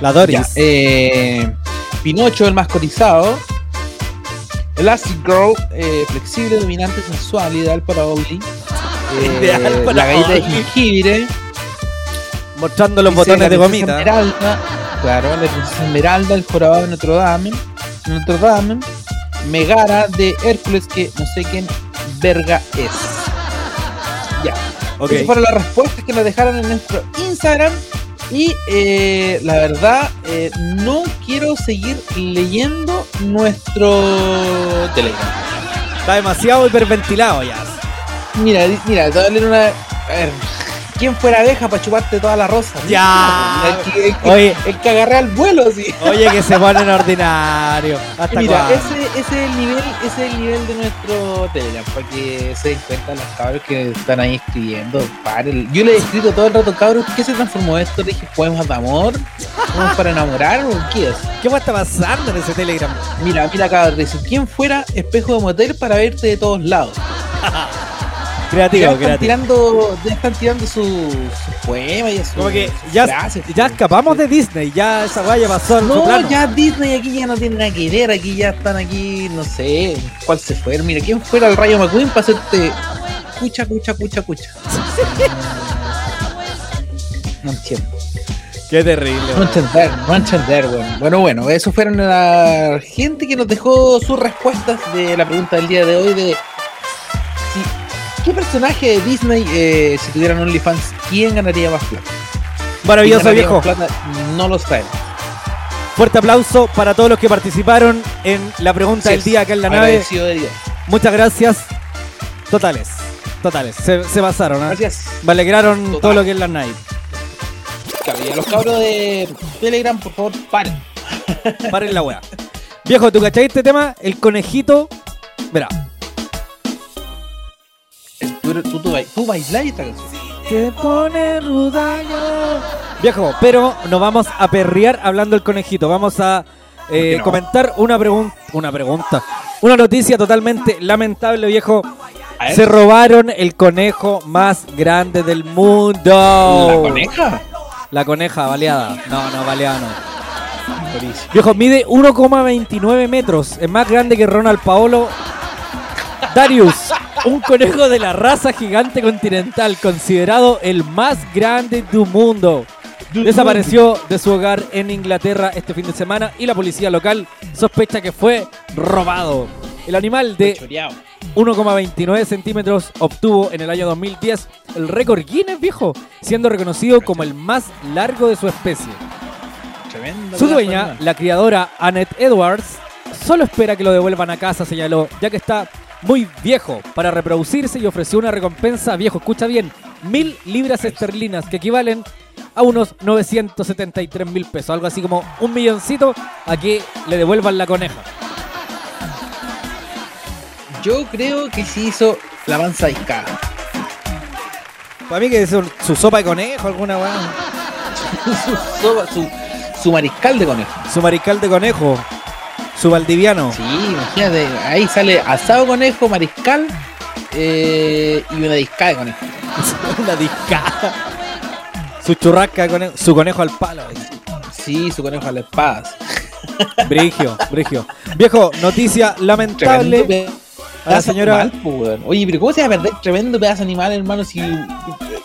La Doris. Ya, eh, Pinocho, el más cotizado. Elastic Girl, eh, flexible, dominante, sensual, ideal para Oli. [laughs] Eh, Ideal para la galleta de jengibre. Mostrando los botones la de gomita. Esmeralda, claro, la princesa Esmeralda, el jorobado de Notre Dame. Notre Dame. Megara de Hércules, que no sé quién verga es. Ya. Ok. Esas fueron las respuestas que nos dejaron en nuestro Instagram. Y eh, la verdad, eh, no quiero seguir leyendo nuestro Telegram. Está demasiado hiperventilado ya. Mira, mira, te voy a leer una. A ver. ¿Quién fuera abeja para chuparte toda la rosa? Ya. El que, el que- Oye. el que agarré al vuelo, sí. Oye, que se ponen [laughs] ordinario. ¿Hasta Mira, ese es el nivel, ese es el nivel de nuestro Telegram, para que se den cuenta los cabros que están ahí escribiendo. Paren. Yo le he escrito todo el rato, cabros, ¿qué se transformó esto? Le dije, poemas de amor, poemas para enamorar o qué es. ¿Qué va a estar pasando en ese Telegram? Mira, mira, cabros, dice, ¿quién fuera espejo de motel para verte de todos lados? [laughs] Ya Creativo, están creativo. tirando, ya están tirando sus poemas y sus, Como que ya, frases. ya escapamos de Disney, ya esa guaya pasó en su No, plano. ya Disney aquí ya no tiene nada que ver, aquí ya están aquí, no sé, ¿cuál se fue? Mira, ¿quién fuera el Rayo McQueen para hacerte cucha, cucha, cucha, cucha? [laughs] No entiendo. Qué terrible. No entender, no entender, weón. Bueno, bueno, eso fueron la gente que nos dejó sus respuestas de la pregunta del día de hoy de ¿qué personaje de Disney, eh, si tuvieran OnlyFans, quién ganaría más plata? Maravilloso, ¿Quién ganaría viejo. plata? No lo sabemos. Fuerte aplauso para todos los que participaron en la pregunta del día acá en la nave. Agradecido de Dios. Muchas gracias. Totales. Totales. Se, se pasaron, ¿ah? Gracias. Me alegraron Total. todo lo que es la a los cabros de Telegram, por favor, paren. Paren la weá. Viejo, ¿tú cachai este tema? El conejito. Verá. Tú, tú, tú, tú bailás esta canción. Te pone rudaño. Viejo, pero nos vamos a perrear hablando del conejito. Vamos a eh, no? comentar una pregunta. Una pregunta. Una noticia totalmente lamentable, viejo. Se robaron el conejo más grande del mundo. ¿La coneja? La coneja, baleada. No, no, baleada no. Viejo, mide 1,29 metros. Es más grande que Ronald Paolo. Darius, un conejo de la raza gigante continental, considerado el más grande del mundo. Desapareció de su hogar en Inglaterra este fin de semana y la policía local sospecha que fue robado. El animal de Choreado. 1,29 centímetros obtuvo en el año 2010 el récord Guinness viejo, siendo reconocido como el más largo de su especie. Tremendo. Su dueña, la criadora Annette Edwards, solo espera que lo devuelvan a casa, señaló, ya que está muy viejo para reproducirse y ofreció una recompensa, viejo, escucha bien, mil libras esterlinas, que equivalen a unos 973 mil pesos, algo así como un milloncito, a que le devuelvan la coneja. Yo creo que sí hizo la mansa discada. Para mí que es un- su sopa de conejo, alguna weá. [laughs] su, sopa- su, su mariscal de conejo. Su mariscal de conejo, su valdiviano. Sí, imagínate, ahí sale asado conejo, mariscal eh, y una discada de conejo. [laughs] una discada. Su churrasca conejo, su conejo al palo. Sí, su conejo a la espada. Brigio, brigio. Viejo, noticia lamentable. A la señora. animal, po, weón. Oye, pero ¿cómo se va a perder tremendo pedazo animal, hermano? Si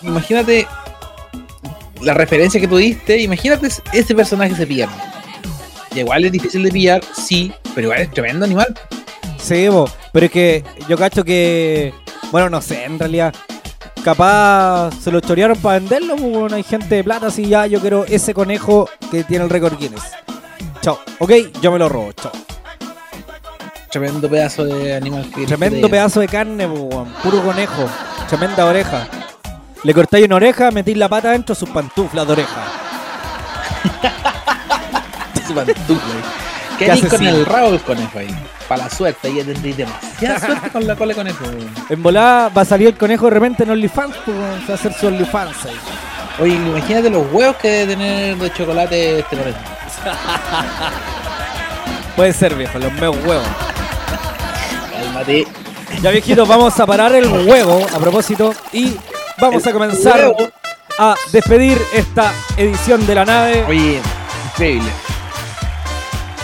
imagínate la referencia que tú diste, imagínate ese personaje se pierde. Igual es difícil de pillar, sí, pero igual es tremendo animal. Sí, bo, pero es que yo cacho que. Bueno, no sé, en realidad. Capaz se lo chorearon para venderlo. bo, Bueno, hay gente de plata así ya. Yo quiero ese conejo que tiene el récord Guinness. Chao. Ok, yo me lo robo. Chao. Tremendo pedazo de animal que Tremendo pedazo de carne, bo, weón. puro conejo. Tremenda oreja. Le cortáis una oreja, metís la pata dentro, sus pantuflas de oreja. [laughs] ¿Qué haréis con el rabo del conejo ahí? Para la suerte, ya tendréis demasiada [laughs] suerte con la cola de conejo. weón. En volada va a salir el conejo de repente en OnlyFans, pues, va a hacer su OnlyFans ahí. Oye, imagínate los huevos que debe tener de chocolate este conejo. [laughs] Puede ser, viejo, los meos huevos. Cálmate. Ya, viejitos, vamos a parar el huevo a propósito y vamos a comenzar huevo. a despedir esta edición de la nave. Oye, increíble.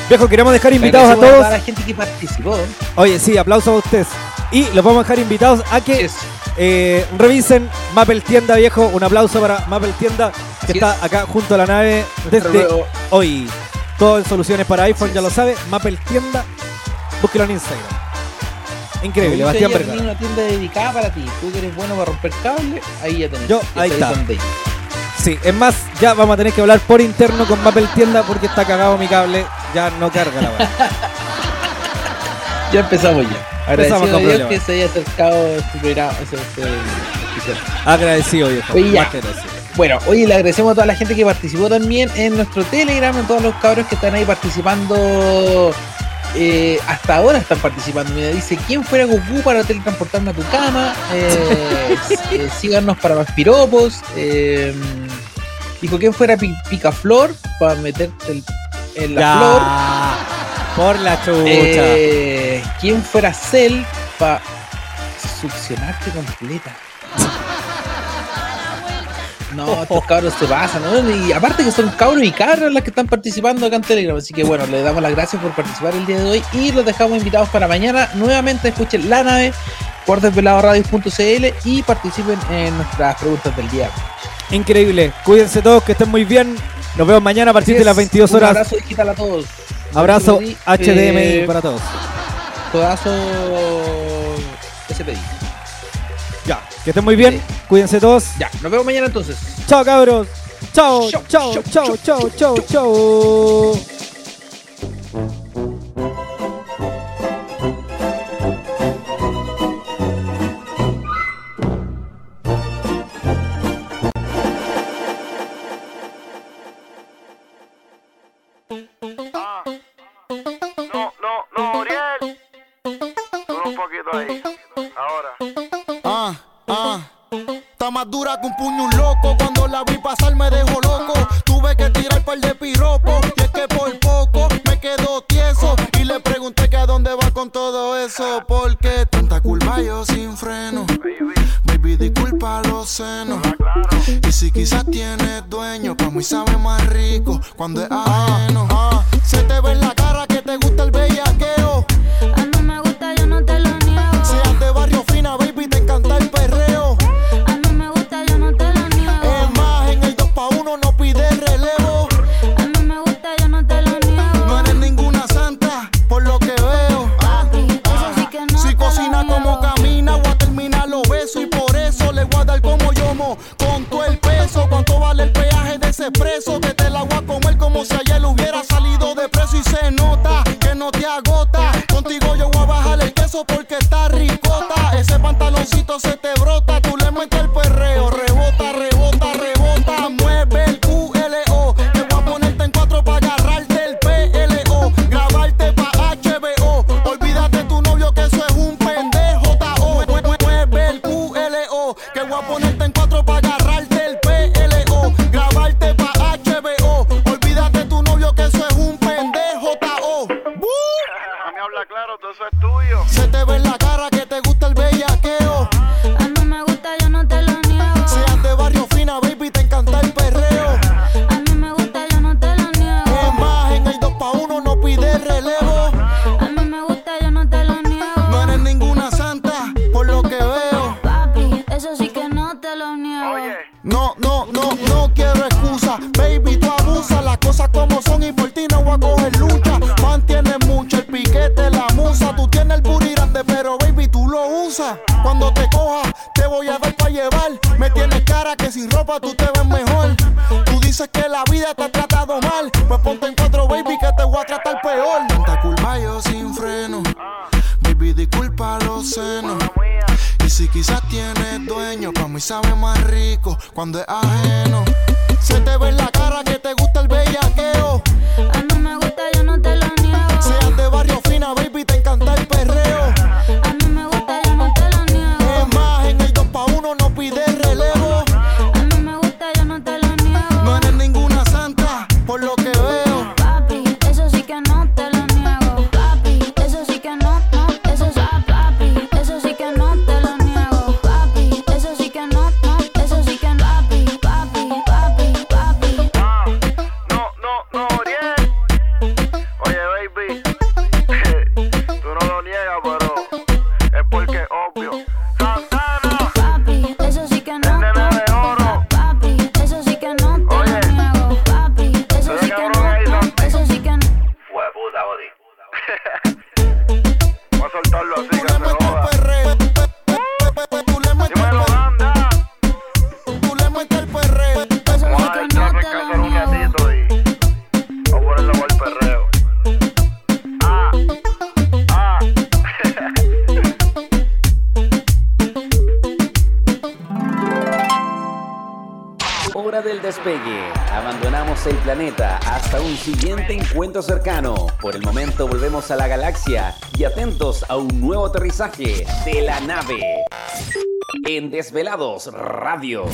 Viejo, queremos dejar invitados a todos. la gente que participó. Oye, sí, aplausos a ustedes. Y los vamos a dejar invitados a que eh, revisen Mappel Tienda, viejo. Un aplauso para Mappel Tienda, que Así está es. acá junto a la nave Nuestro desde nuevo- hoy. Todo en soluciones para iPhone, ya lo sabe. Mappel Tienda, búsquelo en Instagram. Increíble, Bastián Vergara. una tienda dedicada para ti. Tú que eres bueno para romper cable, ahí ya tenés. Yo, Ya ahí está. Sí, es más, ya vamos a tener que hablar por interno con Mappel Tienda porque está cagado mi cable. Ya no carga la weá. [laughs] Ya empezamos ya. Empezamos Agradecido con a Dios problemas. que se haya acercado este programa. Este. Agradecido, viejo. Oye, ya. Bueno, oye, le agradecemos a toda la gente que participó también en nuestro Telegram, a todos los cabros que están ahí participando. Eh, hasta ahora están participando. Mira, dice: ¿Quién fuera Goku para teletransportarme a tu cama? Eh, [laughs] eh, síganos para más piropos. Dijo: ¿Quién fuera Pi- Picaflor para meterte el- en la Ya, flor? Por la chucha. ¿Quién fuera Cell para succionarte completa? [laughs] No, estos cabros se pasan, ¿no? Y aparte que son cabros y cabras las que están participando acá en Telegram. Así que bueno, les damos las gracias por participar el día de hoy y los dejamos invitados para mañana. Nuevamente escuchen la nave por desveladoradio.cl y participen en nuestras preguntas del día. Increíble. Cuídense todos, que estén muy bien. Nos vemos mañana a partir de las es, 22 Un horas. abrazo digital a todos. Abrazo Eh, HDMI para todos. Codazo SPI. Que estén muy bien. Cuídense todos. Ya, nos vemos mañana entonces. Chao, cabros. Chao, chao, chao, chao, chao, chao. más dura que un puño loco. Cuando la vi pasar me dejó loco. Tuve que tirar par de piropos. Y es que por poco me quedo tieso. Y le pregunté que a dónde va con todo eso. Porque tanta culpa yo sin freno. Baby, disculpa los senos. Y si quizás tienes dueño, pa' mí sabe más rico cuando es ah, de la nave en Desvelados Radio.